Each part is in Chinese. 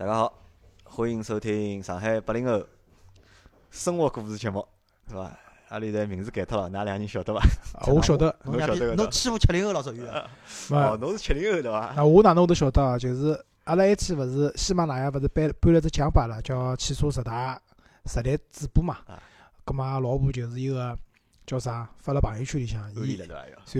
大家好，欢迎收听上海八零后生活故事节目，是伐？阿里的名字改脱了，㑚两人晓得伐？我晓得，侬晓得个侬欺负七零后老属于。哦，侬是七零后对伐？啊，我哪能都晓得啊，就是阿拉一期勿是喜马拉雅勿是颁颁了只奖牌了，叫汽车十大实力主播嘛。啊。葛末老婆就是一个叫啥，发了朋友圈里向，伊，然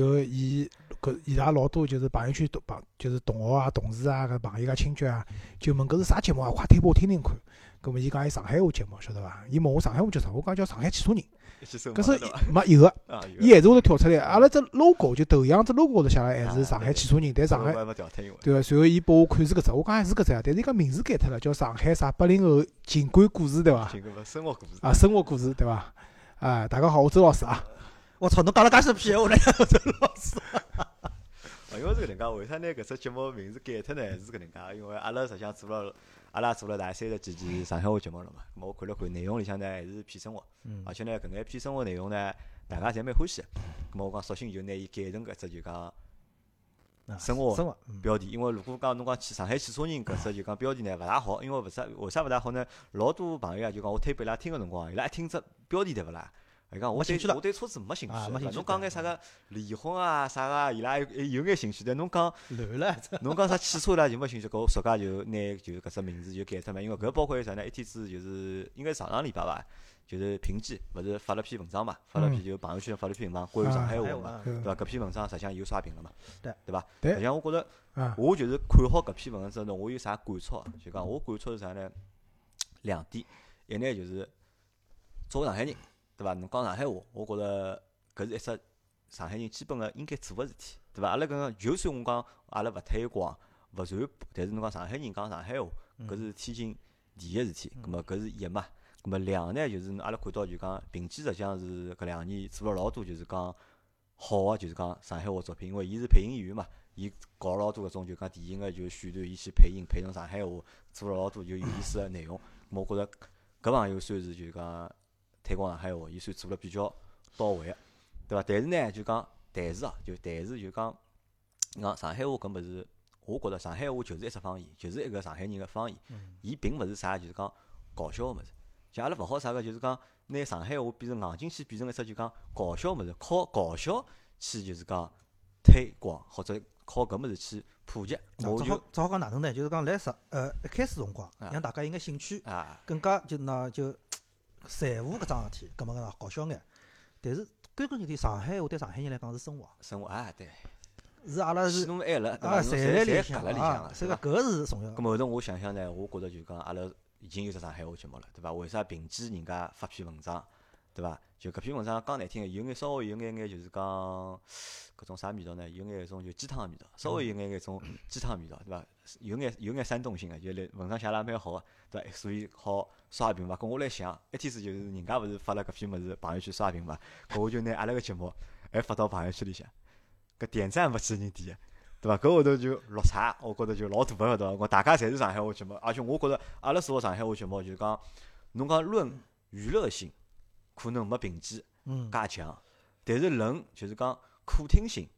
后伊搿伊拉老多就是朋友圈同朋就是同学啊、同事啊、搿朋友啊、亲戚啊，就问搿是啥节目啊？快推拨我听听看。搿么伊讲伊上海话节目，晓得伐？伊问我上海话叫啥？我讲叫上海汽车人。搿是没 有个，伊还是会得跳出来。阿拉只 logo 就头像只 logo 高头写了还是上海汽车人，但上海对个。随后伊拨我看是搿只，我讲还是搿只啊，但是伊讲名字改脱了，叫上海啥八零后情感故事对伐？生活故事啊，生活故事对伐？啊，大家好，我周老师啊。我操，侬讲了介些屁话来，周老师。因为是搿能介，为啥拿搿只节目名字改脱呢？是搿能介，因为阿拉实际上做了。阿拉做了大三十几期上海话节目了嘛，咁我看了看内容里向呢还是偏生活，而且呢搿眼偏生活内容呢大家侪蛮欢喜，咁我讲索性就拿伊改成搿只就讲生活生活标题，因为如果讲侬讲去上海汽车人搿只就讲标题呢勿大好，因为为啥为啥勿大好呢？老多朋友啊就讲我推拨伊拉听个辰光，伊拉一听只标题对勿啦？伊讲我对我对车子没兴趣，侬讲眼啥个离婚啊啥个，伊拉有有眼兴趣，但侬讲乱了，侬讲啥汽车啦就没兴趣，搿我暑假就拿就搿只名字就改脱嘛，因为搿包括啥呢？一天子就是应该上上礼拜伐，就是平记勿是发了篇文章嘛，发了篇就朋友圈发了篇文章关于上海话嘛，对伐？搿篇文章实际上又刷屏了嘛，对对伐？实际上我觉着，我就是看好搿篇文章之后，我有啥感触？就讲我感触是啥呢？两点，一呢就是作为上海人。对伐？侬讲上海话，我觉着搿是一只上海人基本个应该做个事体，对伐？阿拉搿个就算我讲阿拉勿推广、勿传播，但是侬讲上海人讲上海话，搿是天经地义个事体。葛末搿是一嘛？葛末两呢，就是阿拉看到就讲平基实际上是搿两年做了老多，就是讲好个，就是讲上海话作品，因为伊是配音演员嘛，伊搞了老多搿种就讲电影个就选段，伊去配音配成上海话，做了老多就有意思个内容。我觉着搿朋友算是就讲。推广上海话，伊算做了比较到位个，对伐？但是呢，就讲，但是啊，就但是就讲，讲上海话搿物事，我觉着上海话就是一只方言，就是一个上海人个方言，伊并勿是啥就是讲搞笑个物事。像阿拉勿好啥个，就是讲拿上海话变成硬劲去变成一只就讲搞笑物事，靠搞笑去就是讲推广或者靠搿物事去普及。我就只好讲哪能呢？就是讲来上呃一开始辰光，让大家有眼兴趣，更加就那就。财务搿桩事体，搿么个搞笑眼，但是归根结底，上海话对上海人来讲是生活。生活啊，对。是阿拉是爱了，啊，侪在里向啊，所以讲搿是重要。搿么后头我想想呢，我觉着就讲阿拉已经有只上海话节目了，对伐？为啥凭记人家发篇文章，对伐？就搿篇文章讲难听个，有眼稍微有眼眼就是讲搿种啥味道呢？有眼一种就鸡汤个味道，稍微有眼眼种鸡汤味道，对伐？有眼有眼煽动性个，就来文章写了蛮好个，对伐？所以好刷屏嘛。搿我来想，一天子就是人家勿是发了搿篇物事朋友圈刷屏嘛，搿我就拿阿拉个节目还发到朋友圈里向，搿点赞勿止人点，对伐？搿后头就落差，我觉着就老大个，对伐？我大家侪是上海话节目，而且我觉着阿拉做个上海话节目就是讲，侬讲论娱乐性，可能没平记介强，但是论就是讲可听性、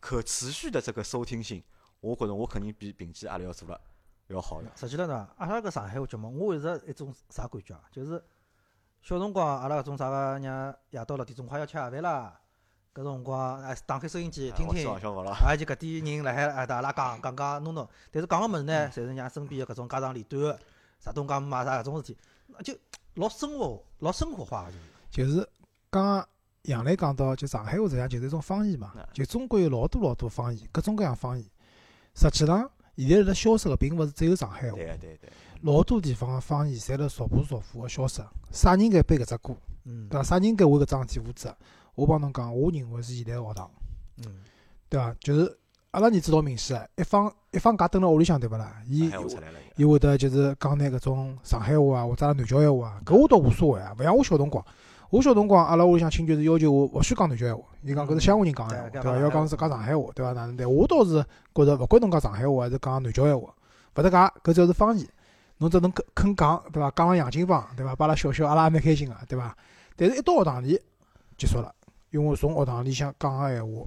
可持续的这个收听性。我觉着我肯定比平记阿拉要做了要好的。实际浪呢，阿拉搿上海话节目，我一直一种啥感觉啊？就是小辰光阿拉搿种啥个，让夜到六点钟快要吃夜饭啦，搿辰光哎打开收音机听听，啊就搿点人辣海哎搭拉讲讲讲弄弄，但是讲个物事呢，侪是让身边个搿种家长里短个，啥东讲嘛啥搿种事体，就老生活老生活化个就是。就是讲杨澜讲到，就上海话实际上就是一种方言嘛，就中国有老多老多方言，各种各样方言。实际上，现在辣消失个并勿是只有上海话，对对对，老多地方个方言侪辣逐步逐步个消失。啥人该背搿只锅？对伐？啥人该为搿桩事体负责？我帮侬讲，我认为是现在学堂，嗯，对伐？就是阿拉儿子老明显，一放一放假蹲辣屋里向，对勿啦？伊伊会得就是讲眼搿种上海话啊，或者南郊话啊，搿我倒无所谓啊，勿像我小辰光。我小辰光，阿拉屋里向亲眷是要求我勿许讲南郊话，伊讲搿是乡下人讲闲话，对伐？要讲是讲上海话，对伐？哪能对？我倒是觉着，勿管侬讲上海话还是讲南郊话，勿搭界，搿只要是方言，侬只能肯肯讲，对伐？讲了洋泾浜，对伐？把阿拉笑笑，阿拉也蛮开心个，对伐？但是一到学堂里结束了，因为从学堂里向讲个闲话，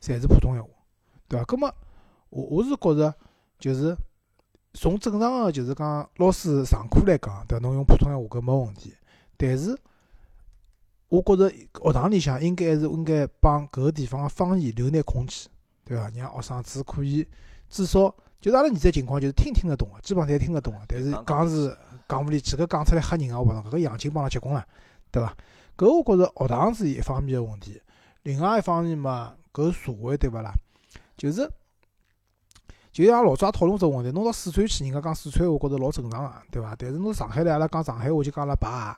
侪是普通闲话，对伐？葛末我我是觉着，就是从正常个就是讲老师上课来讲，对伐？侬用普通闲话搿没问题。但是，我觉着学堂里向应该还是应该帮搿个地方个方言留眼空间，对伐？让学生子可以至少，就是阿拉现在情况就是听听得懂个，基本上侪听得懂个。但是讲是讲勿里去，搿讲出来吓人个，我讲搿个杨琴帮拉结棍了，对伐？搿我觉着学堂是一方面个问题，另外一方面嘛，搿社会对勿啦？就是。就像老早讨论只问题，侬到四川去，人家讲四川话，觉着老正常个，对伐？但是侬上海来，阿拉讲上海话就讲阿拉白，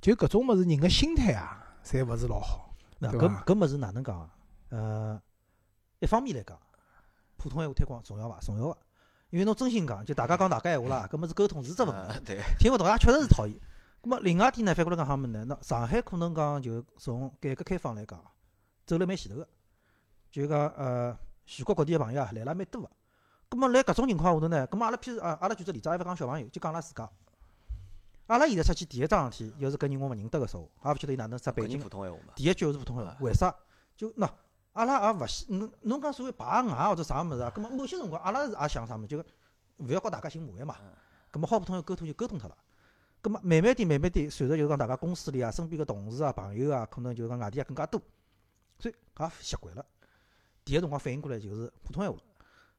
就搿种物事，人个心态啊，侪勿是老好。那搿搿物事哪能讲？呃，一方面来讲，普通闲话推广重要伐？重要个，因为侬真心讲，就大家讲大家闲话啦，搿物事沟通是只问题。听勿懂也确实是讨厌。咁么另外一点呢，反过来讲哈么呢？那上海可能讲就从改革开放来讲，走了蛮前头个，就讲呃，全国各地个朋友啊，来了蛮多个。咁么，辣搿种情况下头呢？咁么，阿拉譬如啊，阿拉举只例子，还勿讲小朋友，就讲阿拉自家。阿拉现在出去第一桩事体，要是搿人我勿认得个说话，也勿晓得伊哪能说北京。第一句是普通闲话，为啥？就喏，阿拉也勿希侬侬讲所谓排外或者啥物事啊？咁么某些辰光，阿拉是也想啥物事，就勿要告大家寻麻烦嘛。咁么好普通话沟通就沟通脱了。咁么慢慢点，慢慢点，随着就是讲大家公司里啊、身边个同事啊、朋友啊，可能就是讲外地也更加多，所以也习惯了。第一辰光反应过来就是普通闲话。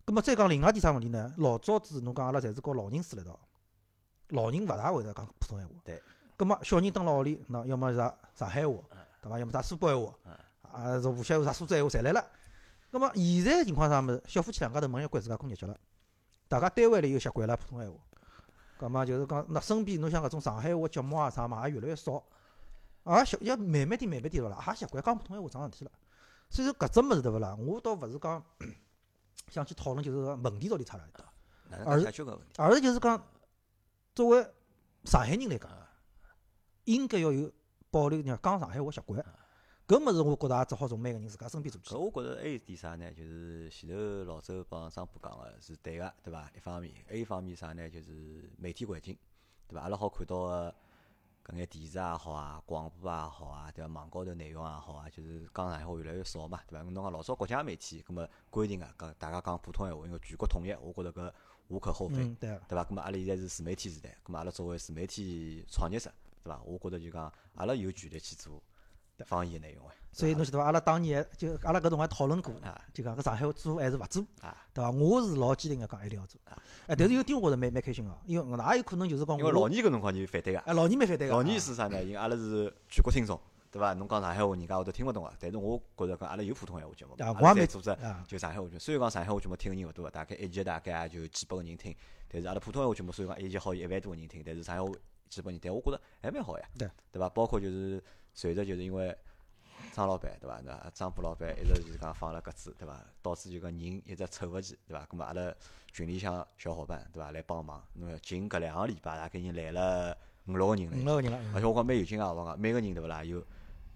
咁么再讲另外点啥问题呢？老早子侬讲阿拉侪是和老人住辣一道，老人勿大会得讲普通闲话。对。葛末小人蹲辣屋里，喏，要么是上海话，对伐？要么啥苏北闲话，啊，是无锡话、啥苏州闲话，侪来了。葛末现在情况啥物事？小夫妻两家头门一关，自家过日脚了。大家单位里又习惯了普通闲话。葛末就是讲，那身边侬像搿种上海话节目啊啥嘛，也越来越少。也习要慢慢点、慢慢点了啦，也习惯讲普通闲话桩事体了。所以说搿只物事对勿啦？我倒勿是讲。想去讨论就是个问题到底出来的，而是而是就是讲，作为上海人来讲，应该要有保留讲讲上海话习惯。搿物事我觉着也只好从每个人自家身边做起。我觉着还有点啥呢？就是前头老周帮张波讲个是对个，对伐？一方面，还有一方面啥呢？就是媒体环境，对伐？阿拉好看到个。搿眼电视也好啊，广播也好啊，对伐？网高头内容也好啊，就是讲上海话越来越少嘛，对伐？侬讲老早国家媒体，搿么规定个，讲大家讲普通闲话，因为全国统一，我觉着搿无可厚非，对伐？搿么阿拉现在是自媒体时代，搿么阿拉作为自媒体创业者，对伐？我觉着就讲阿拉有权利去做。方言内容哎，所以侬晓得伐？阿拉当年就阿拉搿辰光讨论过，就讲搿上海话做还是勿做，对伐？我是老坚定个讲一定要做。哎，但是有点我觉着蛮蛮开心个，因为哪有可能就是讲，因为老年搿辰光就反对个。哎，老年蛮反对个。老年是啥呢？因为阿拉是全国听众，对伐？侬讲上海话，人家会得听勿懂个。但是我觉着讲阿拉有普通闲话节目，阿拉在组织就上海话节目。虽然讲上海话节目听个人勿多，大概一集大概也就几百个人听，但是阿拉普通闲话节目，虽然讲一集好有一万多个人听，但是上海话几百人，但我觉着还蛮好呀，对对伐？包括就是随着就是因为。张老板对伐？那张波老板一直就是讲放了鸽子对伐？导致就讲人一直凑勿齐对伐？咁么阿拉群里向小伙伴对伐？来帮忙，那么近搿两个礼拜大概已经来了五六个人了。五六个人了。而且我讲蛮有劲啊，我讲每个人对勿啦？有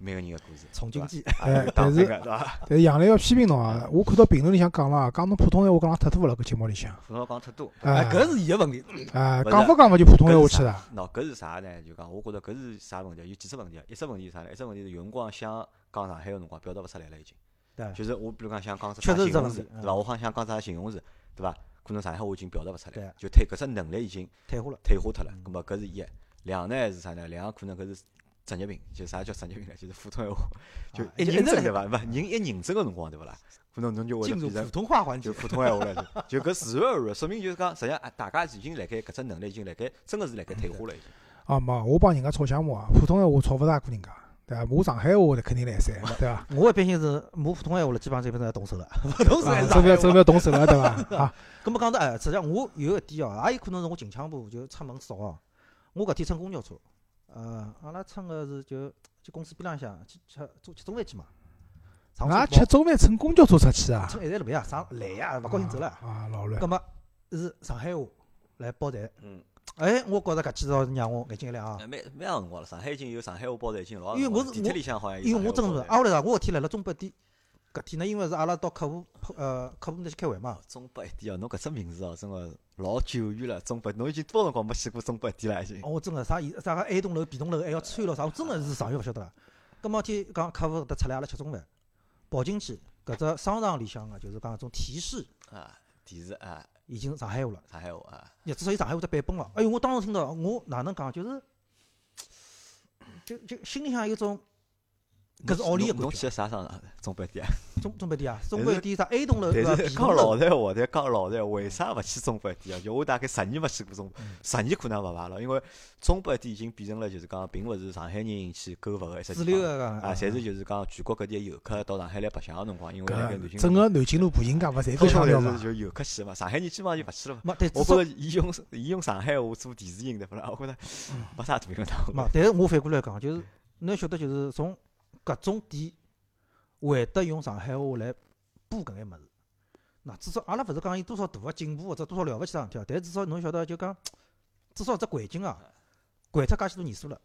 每个人个故事。从经济。哎，但是 但是杨澜要批评侬啊！我看到评论里向讲了，讲侬普通闲话讲了太多了，搿节目里向。普通话讲太多。哎，搿是伊个问题。哎，讲勿讲勿就普通闲话去了？喏，搿是啥呢？就讲我觉着搿是啥问题？有几只问题？一只问题是啥呢？一只问题是有辰光想。讲上海个辰光表达勿出来了，已经。对。就是我比如讲想讲只啥形容词，对伐？我好像想讲啥形容词，对伐？可能上海话已经表达勿出来，就退搿只能力已经退化了，退化脱了。咾么搿是一。两呢是啥呢？两可能搿是职业病，就啥叫职业病 呢？就是普通闲话，就一认真对伐？勿人一认真个辰光对勿啦？可能侬就会进入普通话环节，就普通闲话了。就搿自然而然，说明就是讲，实际上大家已经辣盖搿只能力已经辣盖，真个是辣盖退化了已经。啊没，我帮人家炒项目啊，普通闲话炒勿大过人家。对伐？骂上海话的肯定来塞，对伐？我一般性是骂普通闲话了，基本上这边都要动手了，动手还是这边这边动手了，对伐？啊，咁么讲到哎，实际上我有一点哦，也有可能是我近腔部就出门少哦。我搿天乘公交车，呃，阿拉乘个是就就公司边浪向去吃做吃中饭去嘛。啊，吃中饭乘公交车出去啊？乘一站路呀，上来呀，勿高兴走了。啊，老乱。葛么是上海话来报站。嗯。哎，我觉着搿几招让我眼睛一亮啊！蛮蛮长辰光了，上海已经有上海话报站已经老因为我是地铁里向好像有。因为我真是，挨下来啥？我搿天来了中北店，搿天呢，因为是阿拉到客户呃客户那去开会嘛。中北一店哦，侬搿只名字哦，真个老久远了。中北，侬已经多少辰光没去过中北一店了？已经。我真个啥啥个 A 栋楼、B 栋楼还要穿了啥？我真个是上月勿晓得了。搿么天讲客户搭出来阿拉吃中饭，跑进去搿只商场里向个就是讲种提示啊，提示啊。已经上海话了。上海话啊，也至少有上海话只版本了。哎哟，我当时听到，我哪能讲，就是，就就心里向有种。搿是奥利个侬去啥商场？中百店。中中百店啊，中百店啥 A 栋楼但是讲老实话，但讲老实话，为啥勿去中百店啊？就我大概十年勿去过中，十年可能勿排了，因为中百店已经变成了就是讲，并勿是上海人去购物个一只地方啊，侪是就是讲全国各地游客到上海来白相个辰光，因为南京整个南京路步行街勿侪都强调嘛，就游客去嘛，上海人基本上就勿去了嘛。我觉着伊用伊用上海话做电视音对勿啦？我觉着没啥大用头。嘛，但是我反过来讲，就是侬晓得，就是从搿种店。会得用上海话来播搿眼物事，那至少阿拉勿是讲有多少大个进步或者多少了勿起桩事体，但至少侬晓得就讲，至少只环境啊，掼脱介许多年数了，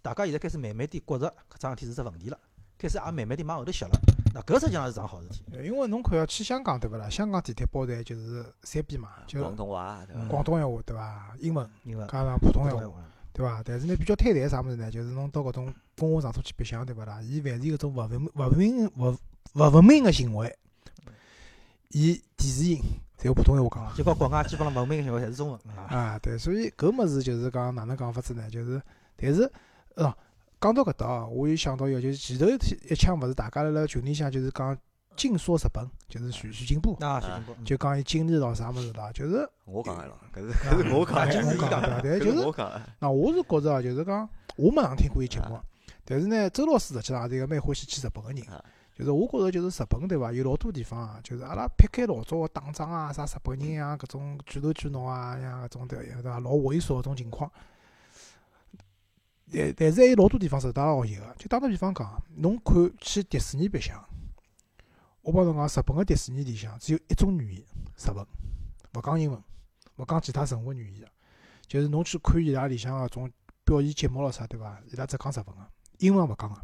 大家现在开始慢慢点觉着搿桩事体是只问题了，开始也慢慢点往后头歇了，那搿实际上是桩好事体。因为侬看要去香港对勿啦？香港地铁包站就是三边嘛，就广东话对伐？广东闲话对伐？英文，英文加上普通闲话。对伐？但是呢，比较坍台啥物事呢？就是侬到搿种公共场所去白相，对勿啦？伊凡是有种勿文勿文明、勿勿文明个行为，伊电视音侪用普通闲话讲。就讲国外基本上勿文明个行为侪是中文。啊，对，所以搿物事就是讲哪能讲法子呢？就是，但是，哦，讲到搿搭，我又想到一个，就是前头一枪勿是大家辣辣群里向就是讲。尽说日本，就是徐徐进步，啊，徐进步，就讲伊经历了啥物事啦，就是我讲个咯，搿是搿是我讲，我讲的，但就是那我是觉着啊，就是讲我没上听过伊节目，但是呢，周老师实际上也是一个蛮欢喜去日本个人，就是我觉着就是日本对伐，有老多地方啊，就是阿拉撇开老早个打仗啊，啥日本人啊，搿种举头举脑啊，像搿种对对伐，老猥琐搿种情况，但但是还有老多地方是大家学习个，就打个比方讲，侬看去迪士尼白相。我帮侬讲，日本个迪士尼里向只有一种语言，日文，勿讲英文，勿讲其他任何语言，就是侬去看伊拉里向个种表演节目咯啥，对伐？伊拉只讲日文个，英文勿讲个。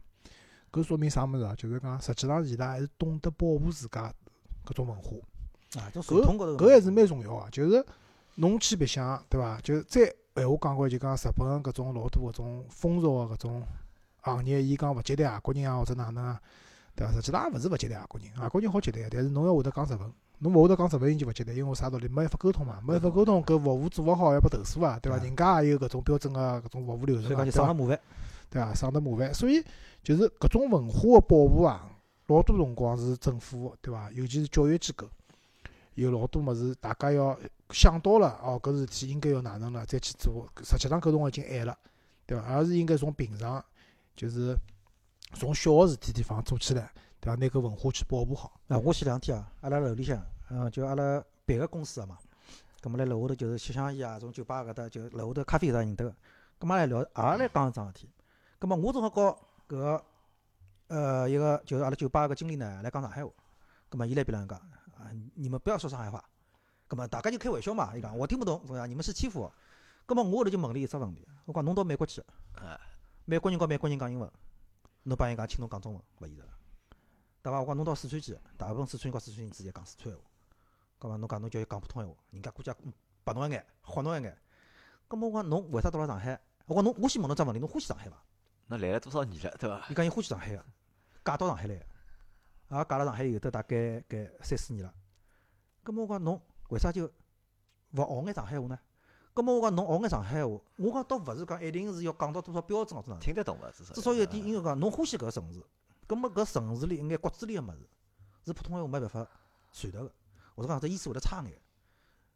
搿说明啥物事啊？就是讲，实际上伊拉还是懂得保护自家搿种文化。啊，搿搿还是蛮重要个。就是侬去白相，对伐？就再闲话讲过，就讲日本搿种老多搿种风俗个搿种行业，伊讲勿接待外国人啊，或者哪能啊？对伐？实际上也勿是勿接待外国人，外国人好接待，但是侬要会得讲日文，侬勿会得讲日文，伊就勿接待，因为啥道理？没办法沟通嘛，没办法沟通，搿服务做勿好要拨投诉啊，对伐？人家也有搿种标准个搿种服务流程，所以讲就省得麻烦，对伐？省得麻烦，所以就是搿种文化个保护啊，老多辰光是政府，对伐？尤其是教育机构，有老多物事，大家要想到了哦，搿事体应该要哪能了，再去做。实际上搿辰光已经晚了，对伐？而是应该从平常，就是。从小个事体地方做起来，对伐？拿搿文化去保护好。啊，我前两天啊，阿拉楼里向，嗯，就阿拉别个公司个嘛，葛末辣楼下头就是吃香烟啊，从酒吧搿搭就楼下头咖啡啥认得个，葛末来聊，也来讲一桩事体。葛末我正好告搿个，呃，一个就是阿拉酒吧个经理呢，来讲上海话。葛末伊来边浪讲，啊，你们不要说上海话。葛末大家就开玩笑嘛，伊讲我听不懂，是吧？你们是欺负我。葛末我后头就问了伊只问题，我讲侬到美国去，美国人告美国人讲英文。侬帮伊讲，请侬讲中文，勿现实，对伐？我讲侬到四川去，大部分四川人和四川人直接讲四川话，搿么侬讲侬叫伊讲普通闲话，人家估计白侬一眼，豁侬一眼。搿么我讲侬为啥到了上海？我讲侬，我先问侬只问题，侬欢喜上海伐？侬来了多少年了，对伐？伊讲伊欢喜上海个，嫁到上海来个，也嫁了上海有得大概搿三四年了。搿么我讲侬为啥就勿学眼上海话呢？咁么我讲侬学眼上海话，我讲倒勿是讲一定是要讲到多少标准哦，听得懂伐？至少至少有点应该讲侬欢喜搿个城市，咁么搿城市里一眼骨子里个物事，是普通闲话没办法传达个，或者讲这意思会得差眼。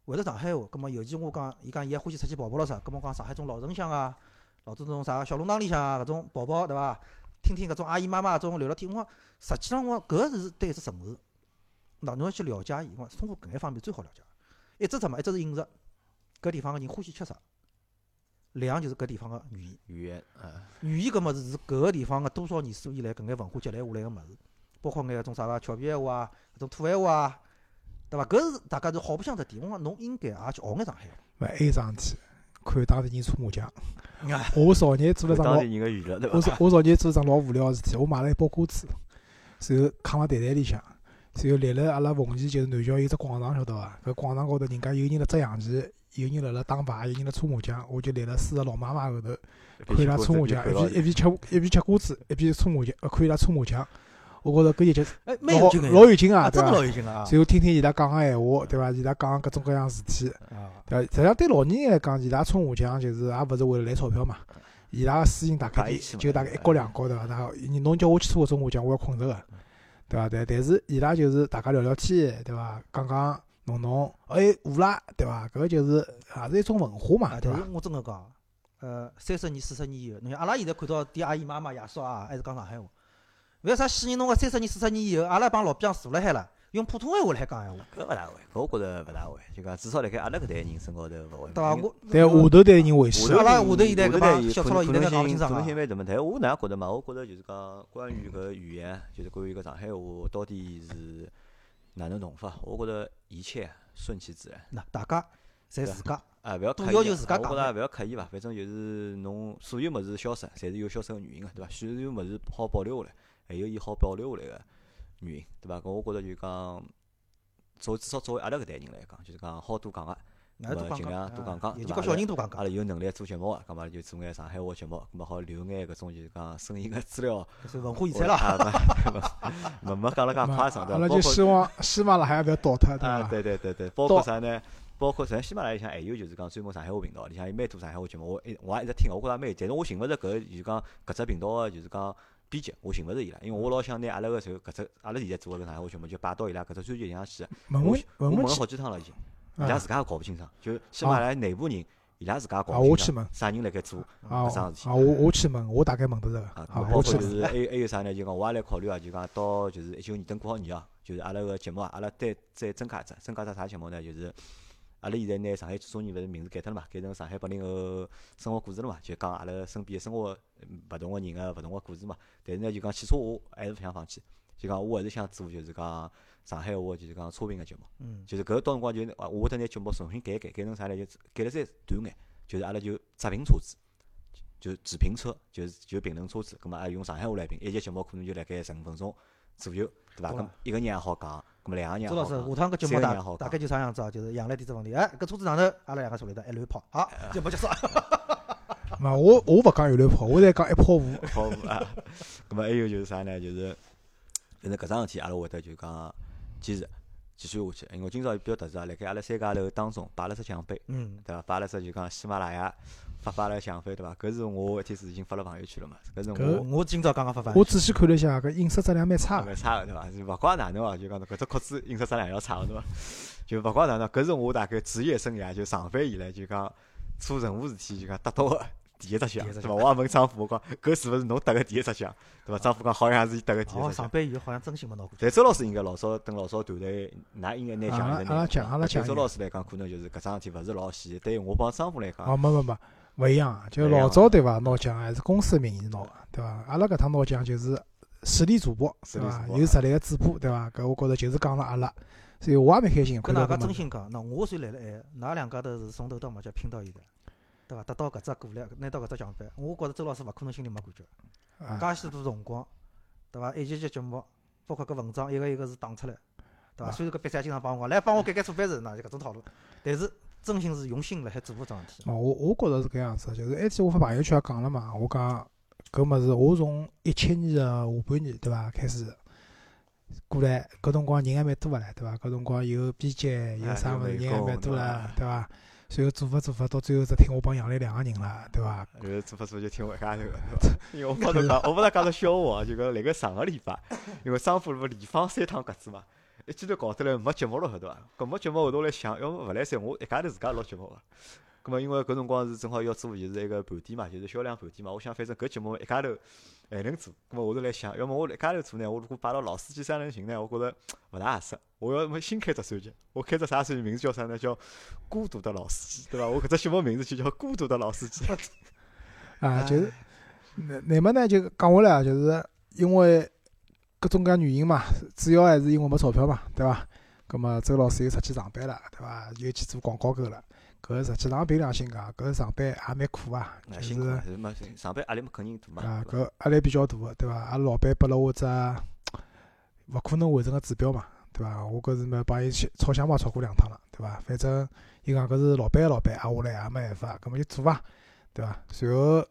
会得上海话，咁么尤其我讲，伊讲伊也欢喜出去跑跑咯啥，咁么讲上海种老城乡啊，老多种啥小弄堂里向啊搿种跑跑对伐？听听搿种阿姨妈妈种聊聊天，我讲实际上我搿是对一只城市，那侬要去了解伊，我通过搿眼方面最好了解。一只什么？一只是饮食。搿地方个人欢喜吃啥？两就是搿地方个语言。语言，嗯。语言搿物事是搿个地方个多少年数以来搿眼文化积累下来个物事，包括眼搿种啥个俏皮闲话啊，搿种土闲话啊，对伐？搿是大家是好白相只点。我讲侬应该也去学眼上海。勿还有桩事体，看当地人搓麻将。我昨日做了桩老，我昨我昨日做了桩老无聊个事体，我买了一包瓜子，然后扛辣袋袋里向。然后立了阿拉奉贤就是南桥有只广场，晓得伐？搿广场高头人家有人辣捉象棋，有人辣辣打牌，有人辣搓麻将。我就立辣四个老妈妈后头，看伊拉搓麻将，一边一边吃一边吃瓜子，一边搓麻将，看伊拉搓麻将。我觉着搿就哎，蛮有劲个，老有劲啊，真个老有劲啊。随后听听伊拉讲个闲话，对伐？伊拉讲各种各样事体，对伐？实际上对老年人来讲，伊拉搓麻将就是也勿是为了赚钞票嘛。伊拉个输赢大概就大概一角两角对伐？然后你侬叫我去搓搿种麻将，我要困着个，对伐？但但是伊拉就是大家聊聊天，对伐？讲讲弄弄，哎，胡啦，对伐？搿个就是也是一种文化嘛，对伐？我真个讲，呃，三十年、四十年以后，侬像阿拉现在看到爹、阿姨、妈妈、爷叔啊，还是讲上海话。为啥死人？侬个三十年、四十年以后，阿拉帮老乡坐辣海了，用普通闲话来讲闲话。搿勿大会，搿我觉着勿大会。就讲至少辣盖阿拉搿代人身高头勿会。对伐？我但下头代人会是。阿拉下头现在搿帮小赤佬现在讲清爽可能性蛮大嘛？但我哪样觉着嘛？我觉着就是讲关于搿语言，就是关于搿上海话到底是哪能弄法？我觉着一切顺其自然。那大家侪自家。啊，勿要刻意。我觉着勿要刻意伐，反正就是侬所有物事消失，侪是有消失个原因个，对伐？所有物事好保留下来。还有伊好保留下来个原因，对伐？搿我觉着就讲，作至少作为阿拉搿代人来讲，就是讲好多讲个，咾尽量多讲讲，就讲小人多讲讲？阿拉有能力做节目个，搿么就做眼上海话节目，搿么好留眼搿种就是讲声音个资料。是文化遗产了。没没讲了介夸张，对伐？阿拉就希望喜马拉雅不要倒脱，对伐？对对对对，包括啥呢？包括咱喜马拉雅里向还有就是讲专门上海话频道，里向有蛮多上海话节目，我一我也一直听，我觉着蛮有，但是我寻勿着搿就是讲搿只频道个就是讲。编辑，我寻勿着伊拉，因为我老想拿阿拉个就搿只阿拉现在做个搿上海话节目，就摆到伊拉搿只专辑里向去。我我问了好几趟了已经，伊拉自家也搞勿清爽，就喜马拉雅内部人，伊拉自家搞勿清爽。啥人辣盖做搿桩事体？啊，我我去问，我大概问得着个。啊，包括就是还有还有啥呢？就讲我也来考虑啊，就讲到就是一九年等过好年啊，就是阿拉个节目啊，阿拉再再增加一只，增加只啥节目呢？就是。阿拉现在拿上海几少年勿是名字改脱了嘛？改成上海八零后生活故事了嘛？就讲阿拉身边生活勿同个人个勿同个故事嘛。但是呢，就讲汽车我还是勿想放弃。就讲我还是想做，就是讲上海话，就是讲车评个节目。嗯。就是搿到辰光就我会得拿节目重新改一改，改成啥呢？就改了再短眼，就是阿拉就直评车子，就只评车，就是就评论车子。葛末拉用上海话来评，一集节目可能就辣盖十五分钟左右，对伐？咁一个人也好讲。咁两个人，周老师，下趟搿节目大大概就啥样子哦？就是杨澜点只问题，哎，搿车子上头，阿拉两个坐里头一乱跑，好，节目结束。嘛，我我勿讲一乱跑，我在讲一泡糊。一泡糊啊！咁么还有就是啥呢？就是，反正搿桩事体，阿拉会得就讲坚持继续下去。因为今朝比较特殊啊，辣盖阿拉三家头当中摆了只奖杯，嗯，对伐？摆了只就讲喜马拉雅。发发了奖杯对伐？搿是我一天是已经发了朋友圈了嘛？搿是我我今朝刚刚发发。我仔细看了一下，搿印刷质量蛮差。蛮差个对伐？勿怪哪能哦，就讲搿只壳子印刷质量要差个对伐？就勿怪哪能，搿是我大概职业生涯就上班以来就讲做任何事体就讲得到个第一只奖，对伐？我也问张虎，我讲搿是勿是侬得个第一只奖，对伐？张虎讲好像是伊得个第一只奖。上班以后好像真心没拿过。但周老师应该老早等老早团队，㑚应该拿奖阿拉奖，阿拉奖。周老师来讲，可能就是搿桩事体勿是老细。对于我帮张虎来讲，哦，没没没。勿一样，就老早对伐？拿奖还是公司名义拿个，对伐？阿拉搿趟拿奖就是实力主播，对伐？有实力个主播，对伐？搿我觉着就是讲了阿拉，所以我也蛮开心。跟大家真心讲，那我算来了海，㑚两家头是从头到末就拼到现在，对伐？得到搿只鼓励，拿到搿只奖杯，我觉着周老师勿可能心里没感觉。介许多辰光，对伐？一集集节目，包括搿文章，一个一个是打出来，对伐？虽然搿比赛经常帮我讲，来帮我改改错别字，那就搿种套路，但是。真心是用心辣海做搿桩事体。哦，我我觉着是搿样子，就是埃天我发朋友圈也讲了嘛，我讲搿物事，我从一七年个下半年对伐开始过来，搿辰光人还蛮多个唻，对伐？搿辰光有编辑，有啥物事人还蛮多了，对伐？随后做法做法，到最后只听我帮杨澜两个人了，对伐？后做法做就听我一家头个，对伐？因为我帮侬讲，我勿是讲个笑话，就讲辣盖上个礼拜，因为商务路连放三趟鸽子嘛。一记头搞得来没节目了，晓得伐？搿没节目后头来想，要么勿来三，我一家头自家录节目个。葛末因为搿辰光是正好要做就是一个盘点嘛，就是销量盘点嘛。我想反正搿节目一家头还能做。咁么我就来想，要么我一家头做呢，我如果摆到老司机三人行呢，我觉着勿大合适。我要么新开只专辑，我开只啥专辑？名字叫啥呢？叫孤独的老司机，对伐？我搿只节目名字就叫孤独的老司机。啊，就是，那那么呢，就讲下来，就是因为。各种各样原因嘛，主要还是因为没钞票嘛，对伐？葛末周老师又出去上班了，对伐？又去做广告狗了。搿实际上凭良心讲，搿上班也蛮苦啊，就是。上班压力肯定大嘛。啊，搿压力比较大个，对伐？阿拉老板拨了我只勿可能完成个指标嘛，对伐？我搿是么帮伊去吵相骂吵过两趟了，对伐？反正伊讲搿是老板个老板，挨下来也没办法，搿么就做伐，对伐？随后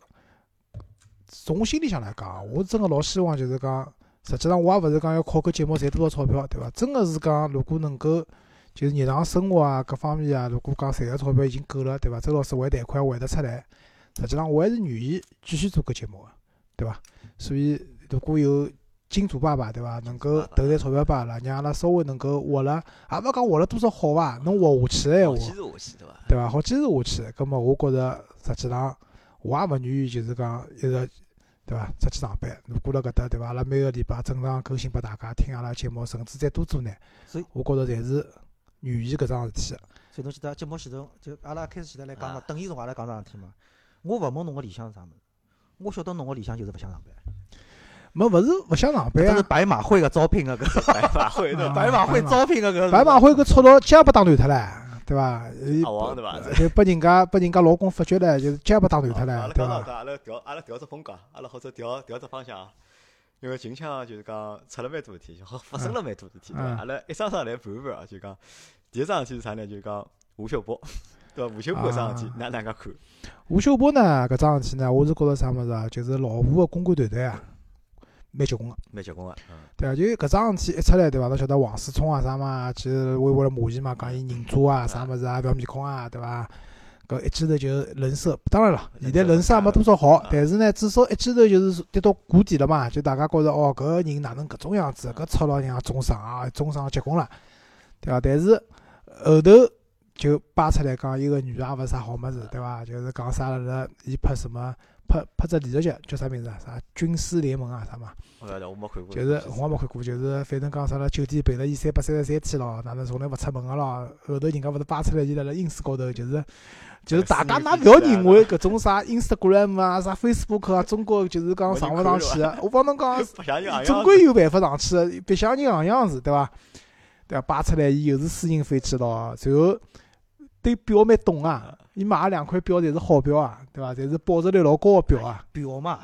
从我心里向来讲，我真个老希望就是讲。实际上我也勿是讲要靠搿节目赚多少钞票，对伐？真个是讲，如果能够就是日常生活啊各方面啊，如果讲赚个钞票已经够了，对伐？周老师还贷款还得出来，实际上我还是愿意继续做搿节目个，对伐？所以如果有金主爸爸，对伐？能够投点钞票拨阿拉，让阿拉稍微能够活了，也勿讲活了多少好伐？能活下去个闲话，对伐？好坚持下去，葛么我觉着实际上我也勿愿意就是讲一直。对伐？出去上班，如果辣搿搭，对伐？阿拉每个礼拜正常更新拨大家听阿拉节目，甚至再多做呢。所以，我觉着侪是愿意搿桩事体。所以侬记得节目前头，就阿拉开始前头来讲嘛，等于从阿拉讲桩事体嘛。我勿问侬个理想是啥物事，我晓得侬个理想就是勿想上班。没，勿是勿想上班啊。是白马会个招聘个搿。白马会，白马会招聘个搿。白马会搿出道家不打断脱唻。对伐？阿王对伐？就拨人家拨人家老公发觉了，就是家不打断脱了，对伐？阿拉调阿拉调只风格，阿拉或者调调只方向。因为近腔就是讲出了蛮多事体，好发生了蛮多事体，对伐？阿拉一桩桩来盘盘啊，就讲第一桩事体是啥呢？就讲吴秀波，对伐？吴秀波搿桩事体，哪能介看？吴秀波呢？搿桩事体呢？我是觉着啥物事啊？就是老吴个公关团队啊。蛮结棍个，蛮结棍个，嗯，对啊，就搿桩事体一出来，对伐？侬晓得王思聪啊啥嘛，其实微博了骂伊嘛，讲伊人渣啊，啥物事啊，覅面孔啊，对伐？搿一记头就人设，当然了，现在人设也没多少好，但是呢，至少一记头就是跌到谷底了嘛，就大家觉着哦，搿个人哪能搿种样子？搿操老娘中伤啊，中伤结棍了，对伐？但是后头就扒出来讲，一个女的也勿是啥好物事，对伐？就是讲啥了了，伊拍什么？拍拍只电视剧叫啥名字啊？啥军师联盟啊？啥嘛？我晓得，我没看过。就是我也没看过，就是反正讲啥了，酒店陪了伊三百三十三天咯，哪能从来勿出门个咯？后头人家勿是扒出来，伊辣辣 ins 高头，就是就是大家㑚勿要认为搿种啥 instagram 啊、啥 facebook 啊，中国就是讲上勿上去个。我帮侬讲，总归有办法上去个，别像人样样子，对伐？对伐？扒出来伊又是私人飞机咯，随后对表蛮懂啊。伊买两块表侪是好表啊，对伐？侪是保值率老高个表啊。表嘛，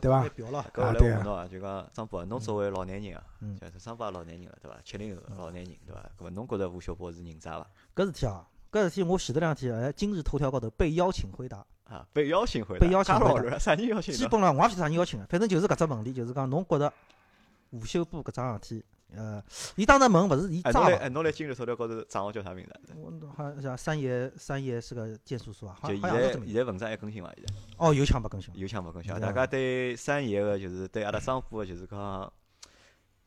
对伐？表了。搿我来问侬啊，就讲张博，侬作为老男人啊，就是张博老男人了，对伐？七零后老男人，对伐？搿么侬觉着吴晓波是人渣伐？搿事体啊，搿事体我前头两天哎，今日头条高头被邀请回答啊，被邀请回答。被邀请回答。啥人邀请？基本上我也勿晓得啥人邀请个，反正就是搿只问题，就是讲侬觉着吴秀波搿桩事体。呃，伊当时问勿是伊诈哎，侬来今日头条高头账号叫啥名字？我好像叫三爷，三爷是个剑叔叔啊。就现在现在文章还更新伐？现在？哦，有枪没更新？有枪没更新？大家对三爷个就是对阿拉商铺个就是讲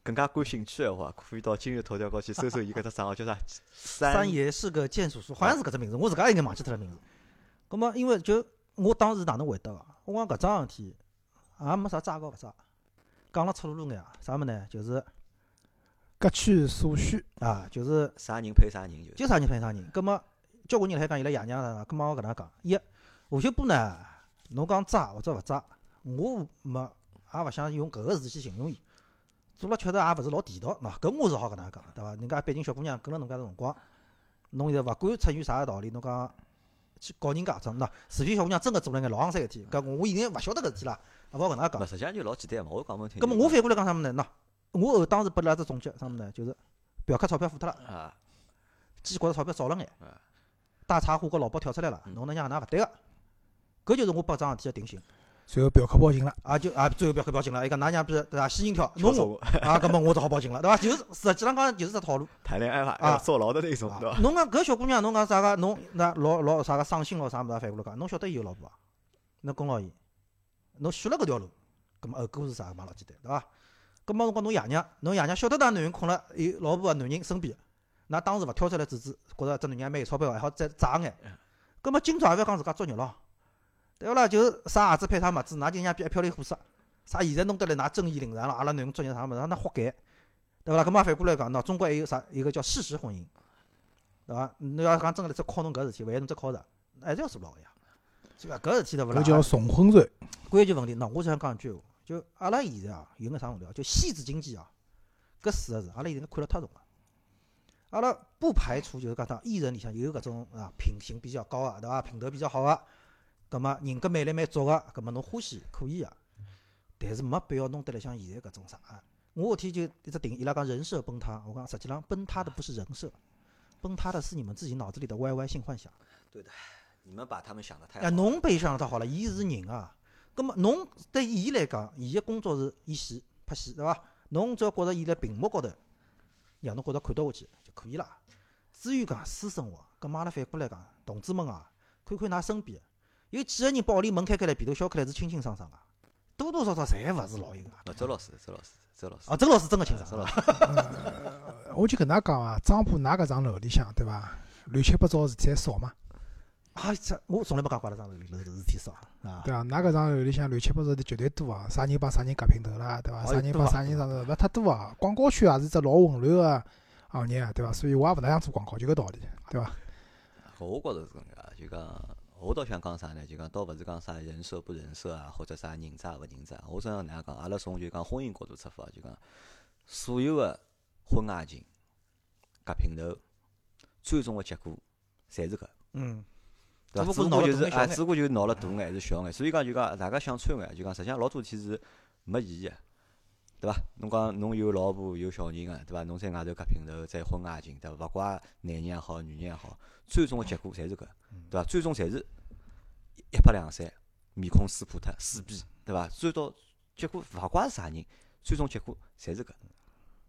更加感兴趣个话，可以到今日头条高去搜搜伊搿只账号叫啥？三爷是个剑叔叔，好像是搿只名字，我自家应该忘记脱了名字。葛末因为就我当时哪能回答个？我讲搿桩事体也没啥炸高搿只，讲了赤裸裸眼啊，啥物事呢？就是。各取所需啊，就是啥人配啥人就，就啥人配啥人。葛么交关人来讲伊拉爷娘啥，葛末我搿能讲，一吴秀波呢，侬讲渣或者勿渣，我没也勿想用搿个字去形容伊，做了确实也勿是老地道，喏，搿我是好搿能讲，对伐？人家毕竟小姑娘跟了侬介辰光，侬现在勿管出于啥个道理，侬讲去告人家，真喏，除非小姑娘真个做了眼老行三事体，搿我现在勿晓得搿事体啦，勿好搿能讲。实际上就老简单嘛，我讲勿听。葛末我反过来讲啥物事呢？喏。我后当时拨伊拉只总结，啥物事呢？就是嫖客钞票付脱了，啊，觉着钞票少了眼，大茶壶和老包跳出来了，侬能讲哪勿对个？搿就是我拨桩事体个定性。最后嫖客报警了，啊就啊最后嫖客报警了，伊讲㑚娘逼对伐？吸引跳，侬我 啊，搿么我只好报警了，对伐？就是实际上讲就是只套路。谈恋爱伐？啊，坐牢的那种，对伐？侬讲搿小姑娘，侬讲啥个？侬那老老啥个伤心咯？啥物事？反过来讲，侬晓得伊有老婆伐？侬跟牢伊，侬选了搿条路，搿么后果是啥？嘛老简单，对伐？搿么辰光侬爷娘，侬爷娘晓得㑚男人困了有老婆个男人身边，㑚当时勿跳出来制止，觉着这男人蛮有钞票，还好再渣眼。搿么今朝也勿要讲自家作孽咯，对勿啦？就是啥鞋子配啥袜子，㑚就像比一漂亮货色。啥现在弄得来㑚正义凛然了，阿拉男人作孽啥物事，那活该，对勿啦？搿么反过来讲，喏，中国还有啥一个叫事实婚姻，对伐？侬要讲真个来再考侬搿事体，万一侬只靠着，还是要坐牢个呀。是伐？搿事体对勿啦？搿叫重婚罪。关键问题，喏，我想讲一句话。就阿拉现在啊，有眼啥问题啊？就戏子经济啊，搿四个字，阿拉现在看了太重了。阿拉不排除就是讲，艺人里向有搿种啊，品行比较高个，对伐？品德比较好个，葛末人格魅力蛮足个，葛末侬欢喜可以个。但是没必要弄得来像现在搿种啥。我天就一直顶，伊拉讲人设崩塌，我讲实际上崩塌的不是人设，崩塌的是你们自己脑子里的歪歪性幻想。对的，你们把他们想的太……哎，侬悲伤倒好了，伊是人啊。咁么，侬对伊来讲，伊个工作是演戏，拍戏，对伐？侬只要觉着伊辣屏幕高头，让侬觉着看得下去就可以了。至于讲私生活，搿阿拉反过来讲，同志们啊，看看㑚身边，有几个人把屋里门开开来，皮头削开来是清清爽爽个，多多少少侪勿是老有个。周老师，周老师，周老师。啊，周老师真个清爽。周老师。我就跟㑚讲啊，张浦㑚搿幢楼里向，对伐？乱七八糟事体还少吗？啊，这我从来没讲过，拉张楼里楼头事体少啊。对啊，㑚搿张楼里向乱七八糟的绝对多啊！啥人帮啥人夹平头啦，对伐？啥人帮啥人啥子，勿太多啊。广告圈也是只老混乱个行业啊，对伐？所以我也勿大想做广告，就搿道理，对伐？我觉着是搿能介，就讲我倒想讲啥呢？就讲倒勿是讲啥人设不人设啊，或者啥人渣勿人渣。我想能样讲，阿拉从就讲婚姻角度出发，就讲所有个婚外情夹平头，最终个结果侪是搿。嗯。对伐？只不过就是哎，只不过就闹了大眼还，是小眼。所以讲就讲大家想穿眼，就讲实际上老多事体是没意义个，对伐？侬讲侬有老婆有小人个，对伐？侬在外头夹平头，再婚外情，对伐？勿怪男人也好，女人也好，最终个结果侪是搿，对伐？最终侪是一拍两散，面孔撕破脱，撕逼，对伐？最终结果勿怪是啥人，最终结果侪是搿，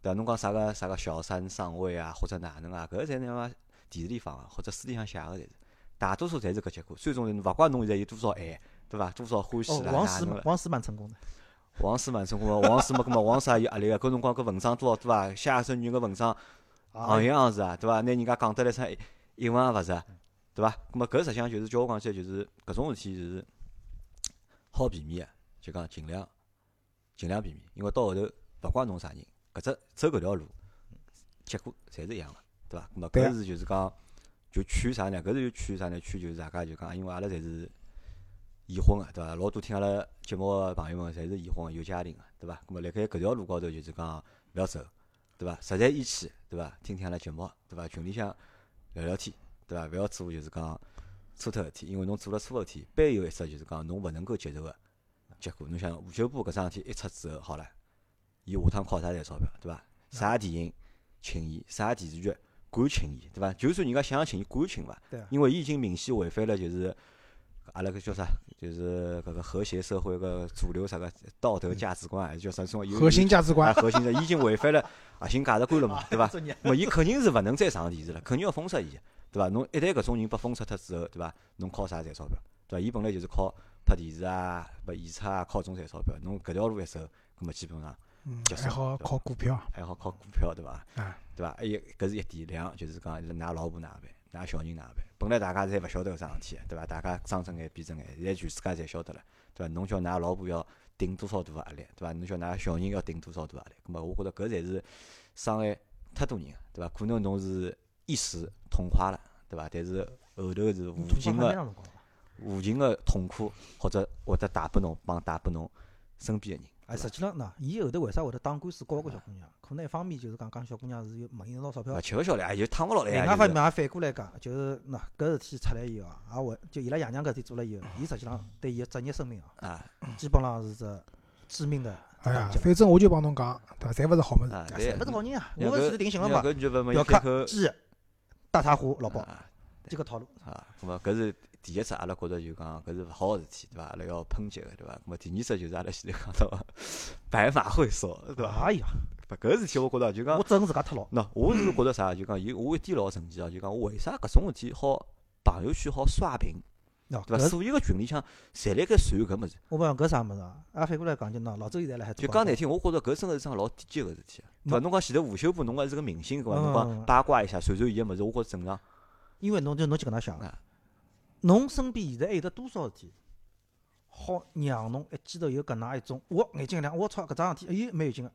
对伐？侬讲啥个啥个小三上位啊，或者哪能啊？搿侪那么电视里放个，或者书里向写个侪是。大多数侪是搿结果，最终勿怪侬现在有多少爱，对伐？多少欢喜啦，王石，王石蛮成功的。王石蛮成功个，王石嘛搿么，王石也有压力个。搿辰光搿文章多少多啊？写一首女个文章，行行行是啊，对伐？拿人家讲得来成一文也勿值，对伐？搿么搿实际上就是叫我讲起来，就是搿种事体就是好避免个，就讲尽量尽量避免，因为到后头勿怪侬啥人，搿只走搿条路，结果侪是一样个，对伐？搿么搿是就是讲。就劝啥呢？搿是就劝啥呢？劝就是大家就讲，因为阿拉侪是已婚个，对伐？老多听阿拉节目个朋友们侪是已婚个，有家庭个，对伐？咾么辣盖搿条路高头就是讲勿要走，对伐？实在义气，对伐？听听阿拉节目，对伐？群里向聊聊天，对伐？勿要做就是讲错脱事体，因为侬做了错事体，必有一只就是讲侬勿能够接受个结果。侬想吴秀波搿桩事体一出之后，好了，伊下趟靠啥赚钞票，对伐？啥电影请伊，啥电视剧。敢请伊，对伐？就算人家想请伊，敢请伐？对。因为伊已经明显违反了，就是阿拉个叫啥？就是搿个和谐社会个主流啥个道德价值观，还是叫啥种？核心价值观。核心的，已经违反了核心价值观了嘛？对伐？咾，伊肯定是勿能再上电视了，肯定要封杀伊，对伐？侬一旦搿种人被封杀脱之后，对伐？侬靠啥赚钞票？对伐？伊本来就是靠拍电视啊、拍演出啊，靠种赚钞票。侬搿条路一走，咾么基本上。还好靠股票，还好靠股票，对伐？对伐？还有搿是一点，两就是讲，㑚老婆哪办，㑚小人哪办？本来大家侪勿晓得搿桩事体，对伐？大家睁只眼闭只眼，现在全世界侪晓得了，对伐？侬叫㑚老婆要顶多少大个压力，对伐？侬叫㑚小人要顶多少大压力？咾么，我觉着搿才是伤害太多人，对伐？可能侬是一时痛快了，对伐？但是后头是无尽个、无尽个痛苦，或者或者带拨侬，帮带拨侬身边个人。哎，实际上喏，伊后头为啥会得打官司告个小姑娘？可能一方面就是讲讲小姑娘是有没赢到钞票，勿吃勿消了，就躺勿落来。另外方面也反过来讲，就是喏，搿事体出来以后，也会就伊拉爷娘搿事体做了以后，伊实际上对伊个职业生命啊，基本上是只致命的。哎呀，反正我就帮侬讲，对伐？侪勿是好物事，侪勿是好人啊！我勿是定性了嘛，要克鸡大茶壶老包，这个套路啊。咾么搿是。第一只，阿拉觉着就讲搿是勿好个事体，对伐？阿拉要抨击个，对伐？咾么第二只就是阿拉现在讲到白马会说，对伐？哎呀，勿搿事体我觉着就讲，我整自家脱老。喏，我是觉着啥？就讲有我一点老神奇哦，就讲我为啥搿种事体好朋友圈好刷屏，对伐？所有个群里向侪辣盖传搿物事。我讲搿啥物事啊？阿反过来讲就喏，老周现在辣海就讲难听，我觉着搿真个是桩老低级个事体。对伐侬讲前头吴秀波，侬还是个明星，对伐？侬讲八卦一下，传传伊个物事，我觉着正常。因为侬就侬就搿能想。侬身边现在还有得多少事体，好让侬一记头有搿能一种，我眼睛一亮，我操，搿桩事体，哎，蛮有劲个。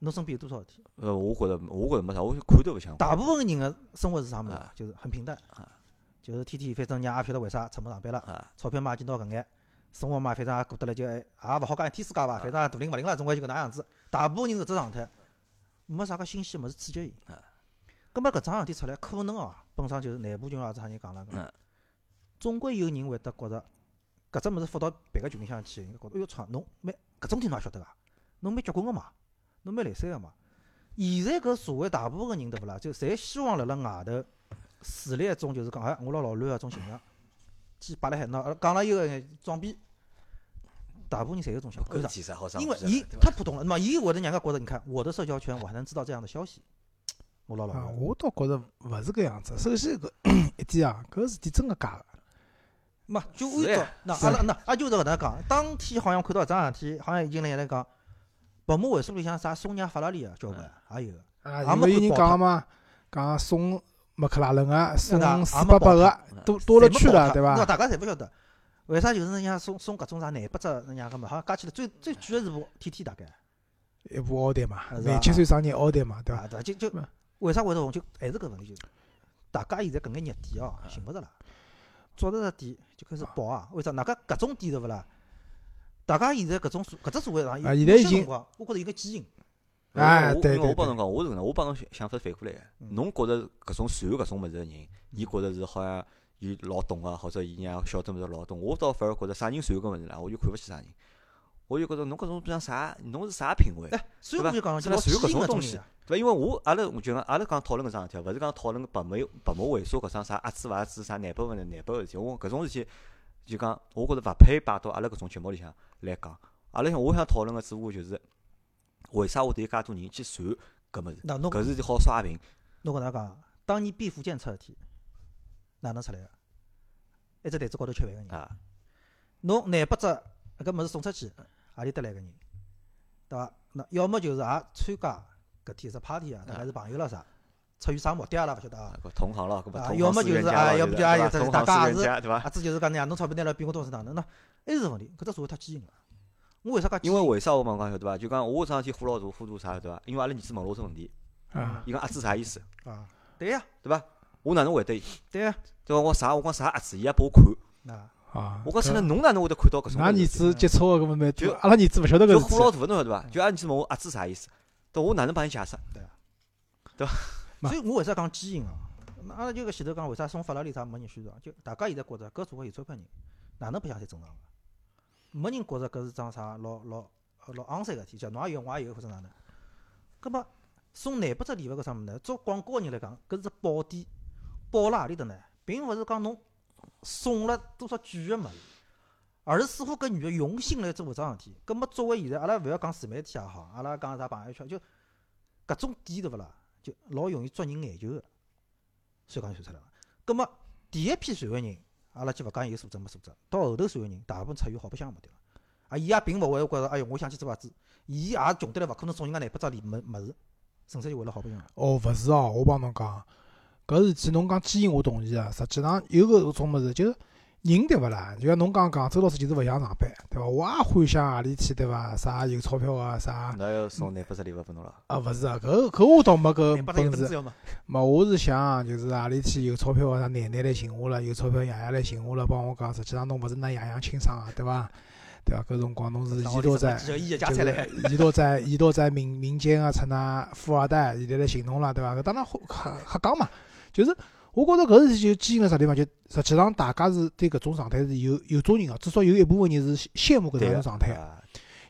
侬身边有多少事体？呃，我觉着，我觉着没啥，我看都勿想。大部分个人个生活是啥物事？就是很平淡，就是天天反正伢也勿晓得为啥出门上班了，钞票嘛也见到搿眼，生活嘛反正也过得来就也勿好讲一天世界伐，反正大灵勿灵了，总归就搿能样子。大部分人是只状态，没啥个新鲜物事刺激伊。葛末搿桩事体出来，可能哦，本身就是内部群也是啥人讲了个。总归有人会得觉着，搿只物事发到别个群里向去，应该觉着，哎哟，操，侬蛮搿种天侬也晓得个，侬蛮结棍个嘛，侬蛮来三个嘛。现在搿社会大部分个人对勿啦，就侪希望辣辣外头树立一种就是讲，哎，我老老卵个种形象，去摆辣海，喏，讲了一个装逼，大部分人侪有种想法？因为伊太普通了，嘛，伊会得让人家觉着，你看我的社交圈，我还能知道这样的消息。我老老，我倒觉着勿是搿样子。首先搿 一点啊，搿事体真个假个。嘛，就按照那阿拉那阿就是搿能讲，当天好像看到一桩事体，好像已经辣来讲，宝马会所里向啥送辆法拉利个交关也有。啊，有有人讲嘛，讲送麦克拉伦个，送四八八个，多多了去了，对伐？那大家侪勿晓得，为啥就是人家送送搿种啥廿八只人家个嘛？好像加起来最最贵个是部 T T 大概。一部奥迪嘛，廿七岁生日奥迪嘛，对伐？对，就就为啥会得红？就还是搿问题，就是大家现在搿眼热点哦，寻勿着了。早着个店就开始爆啊！为啥？哪个搿种点对勿啦？大家现在搿种搿只社会上，现在已经，我觉着有个基因。哎，对我帮侬讲，我是搿能，我帮侬想法反过来个。侬觉着搿种传搿种物事个人，伊觉着是好像伊老懂个，或者伊让晓得物事老懂。我倒反而觉着啥人传搿物事啦，我就看勿起啥人。我就觉着侬搿种像啥，侬是啥品味？哎，所以我就讲，就传搿种东西。对伐，因为我阿拉就讲阿拉讲讨论搿桩事体，勿是讲讨论白眉白眉猥琐搿桩啥阿兹勿阿兹啥难不勿难难不事体。我搿种事体就讲，我觉着勿配摆到阿拉搿种节目里向来讲。阿拉想我想讨论个只不过就是。为啥会得有介多人去传搿物事？搿事体好刷屏。侬搿能讲，当年毕福剑出事体，哪能出来个？一只台子高头吃饭个人。啊。侬廿八只搿物事送出去，何里搭来个人？对伐？那要么就是也参加搿天一只 party 啊，大概是朋友了啥？出于啥目的阿？拉勿晓得啊。同行咯，搿么要么就是啊，要不就啊，大家也是，对伐？啊，子就是讲呀，侬钞票拿了比我多是哪能？那还是问题，搿只社会太畸形了。我为啥讲？因为为啥我讲讲晓得伐？就讲我桩事体呼老大，呼大啥对伐？因为阿拉儿子问了我只问题，伊讲阿子啥意思？啊，对呀，对伐？我哪能回答伊？对呀，对伐？我啥？我讲啥阿子？伊也拨我看。啊啊！我讲出来，侬哪能会得看到搿种？俺儿子接触个搿么蛮就阿拉儿子勿晓得搿就火老大侬晓得伐？就阿儿子问我阿子啥意思？但，我哪能帮伊解释？对啊，对伐？所以我为啥讲基因啊？阿拉就搿前头讲为啥送法拉利啥没人宣传？就大家现在觉着搿社会有钞票人，哪能白相才正常个？没人觉着搿是桩啥老老。老昂三个天，叫侬也有，我也有，或者哪能？葛末送廿八只礼物搿啥物事呢？做广告个人来讲，搿是只宝典，宝辣何里搭呢？并勿是讲侬送了多少贵个物事，而是似乎搿女个用心来做搿桩事体。搿么作为现在，阿拉勿要讲自媒体也好，阿拉讲啥朋友圈，就搿种店对勿啦？就老容易捉人眼球个，所以讲就算出来了。葛末第一批传个人，阿拉就勿讲有素质没素质，到后头传个人，大部分出于好白相个目的了。啊，伊也并勿会觉着，哎哟，我想去做啥子？伊也穷得来，勿可能送人家廿八只礼物物事，纯粹就为了好白相。哦，勿是哦，我帮侬讲，搿事体侬讲基因我同意啊。实际上有搿种物事，就是人对勿啦？就像侬刚刚周老师就是勿想上班，对伐？我也幻想何里天对伐？啥有钞票啊？啥？那要送廿八十礼物拨侬了？啊，勿是啊，搿搿我倒没搿本事。没，我是想就是何里天有钞票啥奶奶来寻我了，有钞票爷爷来寻我了，帮我讲，实际上侬勿是那样样清爽啊，对伐？对伐？搿辰光侬是遗落 在，就是遗落在遗落在民民间个出那富二代，现在来寻侬了，对伐？搿当然瞎瞎讲嘛。就是我觉着搿事体就基因辣啥地方？就实际上大家是对搿种状态是有有种人个，至少有一部分人是羡慕搿种状态。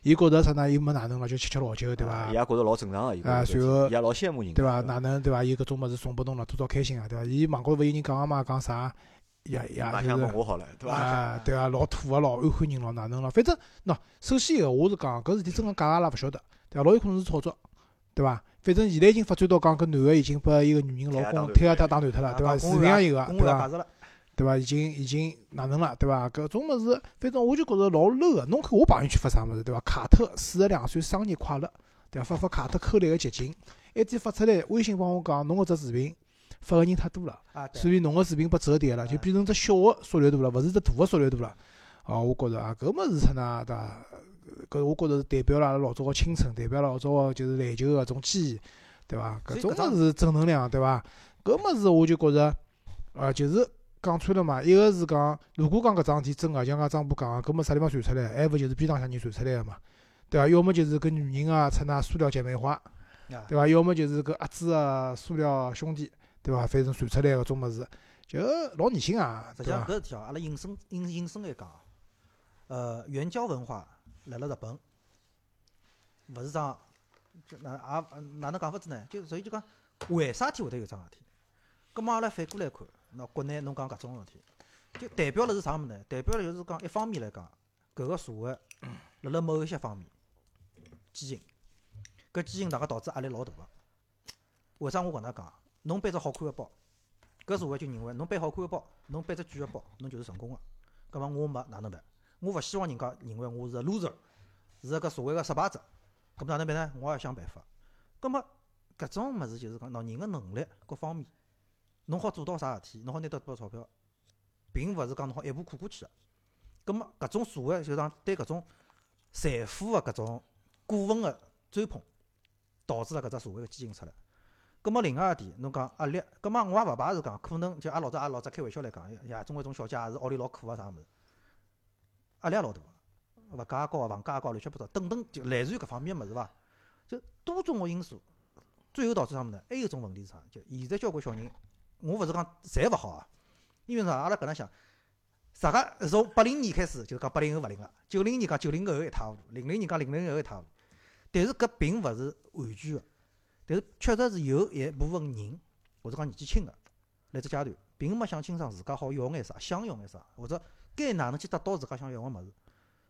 伊觉着啥呢？又没哪能了，就吃吃老酒，对伐？伊也觉着老正常个，啊，随后也老羡慕人，对伐？哪能对伐？有搿种物事送拨侬了，多少开心啊，对伐？伊网高头勿有人讲个嘛，讲啥？也也就是啊，对啊，老土个，老安徽人咯，哪能咯？反正喏，首先一个，我是讲搿事体真个假个，阿拉勿晓得，对伐？老有可能是炒作，对伐？反正现在已经发展到讲搿男个已经拨一个女人老公推下他打断脱了，对伐？视频也有个，对伐？对伐？已经已经哪能了，对伐？搿种物事，反正我就觉着老 low 个。侬看我朋友圈发啥物事，对伐？卡特四十两岁生日快乐，对伐？发发卡特扣来个集锦，一天发出来，微信帮我讲侬搿只视频。发个人太多了，所以侬个视频被折叠了，就变成只小个缩略图了，勿是只大个缩略图了。哦，我觉着啊，搿物事出呢，对伐？搿我觉着是代表了阿拉老早个青春，代表了老早个就是篮球个种记忆，对伐？搿种物事正能量，对伐？搿物事我就觉着，呃，就是讲穿了嘛。一个是讲，如果讲搿桩事体真个，像讲张波讲，搿么啥地方传出来？还勿就是边浪向人传出来个嘛？对伐？要么就是搿女人啊出那塑料姐妹花，对伐？要么就是搿阿子个塑料兄弟。对伐？反正传出来搿种物事，就老恶心啊！实际上搿事体哦，阿拉引申引引申来讲，呃，援交文化来了日本，勿是桩，就哪也哪能讲法子呢？就所以就讲，为啥体会得有桩事体？葛末阿拉反过来看，那国内侬讲搿种事体，就代表了是啥物事呢？代表了就是讲，一方面来讲，搿个社会辣辣某一些方面，畸形，搿畸形大概导致压力老大个。为啥我搿能讲？侬背只好看个包，搿社会就认为侬背好看个包，侬背只贵个包，侬就是成功个。搿么我没哪能办？我勿希望人家认为我是个 loser，是个社会个失败者。搿么哪能办呢？我也想办法。搿么搿种物事就是讲，喏人个能力各方面，侬好做到啥事体，侬好拿到多少钞票，并勿是讲侬好一步跨过去个。搿么搿种社会就讲对搿种财富个搿种过分个追捧，导致了搿只社会个畸形出来。葛么另外一点，侬讲压力，葛么我也勿排除讲，可能就阿老早阿老早开玩笑来讲，呀，中国种小姐也是屋里老苦啊，啥物事，压力也老大，物价也高，房价也高，乱七八糟，等等，就来自于搿方面个物事伐？就多种个因素，最后导致啥物事呢？还有一种问题是啥？就现在交关小人，我勿是讲侪勿好啊，因为啥？阿拉搿能想，啥个从八零年开始就是讲八零后勿灵个，九零年讲九零后一塌糊涂，零零年讲零零后一塌糊涂，但是搿并勿是完全个。但是确实是有一部分人，或者讲年纪轻个，来只阶段，并没想清爽自家好要眼啥，想要眼啥，或者该哪能去得到自家想要个物事，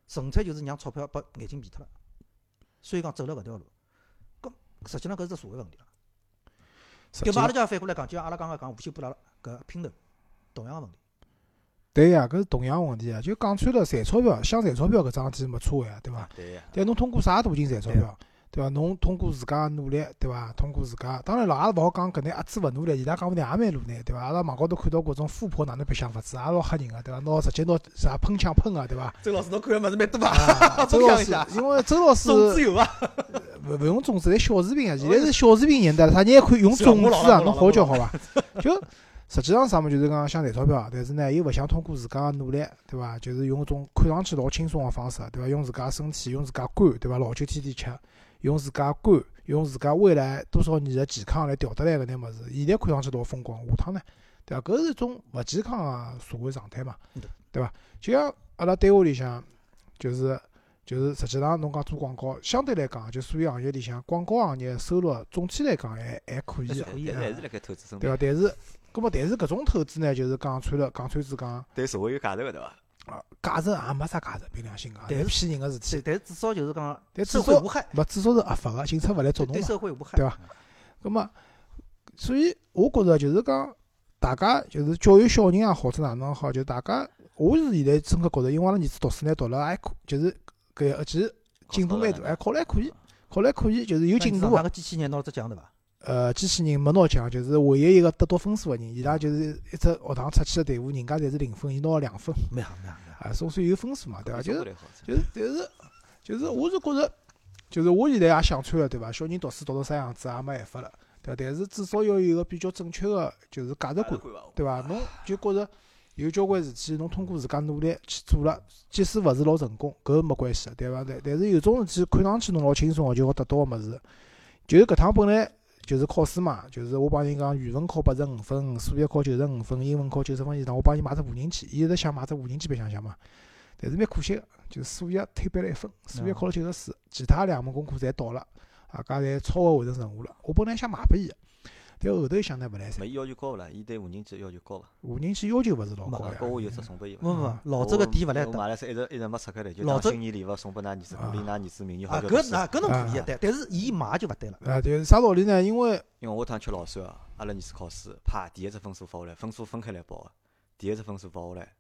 纯粹就是让钞票把眼睛闭脱了，所以讲走了搿条路。搿实际上搿是只社会问题了。搿么阿拉就反过来讲，就像阿拉刚刚讲无锡布拉搿拼头，同样个问题。对呀，搿是同样问题啊！就讲穿了，赚钞票，想赚钞票搿桩事体没错呀，对伐？对呀。但侬通过啥途径赚钞票？对伐？侬通过自家努力，对伐？通过自家，当然了，也勿好讲搿眼阿子勿努力，伊拉讲勿定也蛮努力，对伐？阿拉网高头看到各种富婆哪能白相法子，也老吓人个，对伐？拿直接拿啥喷枪喷个，对伐？周老师，侬看个物事蛮多伐？周老师，因为周老师 种子有伐？勿勿用种子，侪小视频啊！现在是小视频年代了，啥人还可以用种子啊？侬好叫好伐？就 实际上啥么，就是讲想赚钞票，但是呢，又勿想通过自家努力，对伐？就是用种看上去老轻松个方式，对伐？用自家身体，用自家肝，对伐？老酒天天吃。用自家肝，用自家未来多少年的健康来调得来搿眼物事，现在看上去老风光，下趟呢，对伐？搿是一种勿健康个社会状态嘛，对伐？就像阿拉单位里向，就是就是实际上侬讲做广告，相对来讲，就所有行业里向广告行业收入总体来讲还还可以，对伐？但是，搿么但是搿种投资呢，就是讲穿了，讲穿子讲，对社会有价值个，对伐？啊，价值也没啥价值，凭良心讲，但是骗人个事体。但至少就是讲，社会无害，勿至少是合法个，警察勿来捉侬对社会无害，对伐？咁么，所以我觉着就是讲，大家就是教育小人也好，者哪能好，就大家，我是现在真个觉着，因为阿拉儿子读书呢，读了还可，就是搿其实进步蛮大，还考了还可以，考了还可以，就是有进度个机器人拿了只奖对伐？呃，机器人没拿奖，就是唯一一个得到分数个人。伊拉就是一只学堂出去个队伍，人家侪是零分，伊拿了两分。蛮好蛮好。啊，总算有分数嘛，对伐？就是，就是，但是，就是，我是觉着，就是我现在也想穿了，对伐？小人读书读到啥样子也没办法了，对伐？但是至少要有一个比较正确个，就是价值观，对伐？侬就觉着有交关事体，侬通过自家努力去做了，即使勿是老成功，搿没关系，对伐？但但是有种事体看上去侬老轻松个，就好得到个物事，就是搿趟本来。就是考试嘛，就是我帮人讲语文考八十五分，数学考九十五分，英文考九十分以上，我帮伊买只无人机，伊一直想买只无人机白相相嘛。但是蛮可惜个，就是数学推班了一分，数学考了九十四，其他两门功课侪到了，啊，家侪超额完成任务了。我本来想买拨伊个。但后头想呢，勿来三。伊要求高勿啦？伊对无人机要求高伐？无人机要求勿是老高呀。我有只送拨伊。勿勿，老早个店勿来得。我买了是一直一直没拆开来，就当新年礼物送拨㑚儿子，鼓励㑚儿子明年好叫读书。啊，搿搿侬可以，但但是伊买就勿对了。啊，对，啥道理呢？因为因为我趟吃老酸啊，阿拉儿子考试，啪，第一只分数发下来，分数分开来报个，第一只分数发下来，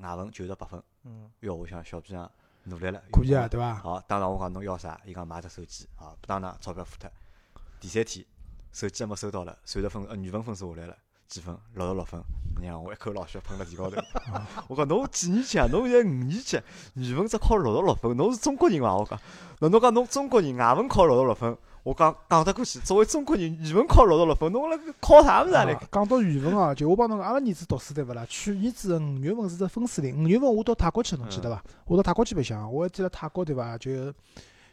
外文九十八分。嗯。哟，我想小屁孩努力了。可以啊，对伐？好，当场我讲侬要啥？伊讲买只手机，啊，当场钞票付脱。第三天。手机还没收到了，随着分呃语文分数下来了，几分？六十六分。娘，我一口老血喷了地高头。我讲侬几年级啊？侬现在五年级，语文只考六十六分，侬是中国人伐？我讲，那侬讲侬中国人外文考六十六分，我讲讲得过去。作为中国人，语文考六十六分，侬辣考啥物事啊？讲到语文啊，就我帮侬讲，阿拉儿子读书对勿啦？去年子五月份是只分水岭，五月份我到泰国去，侬记得伐？我到泰国去白相，我还记得泰国对伐？就。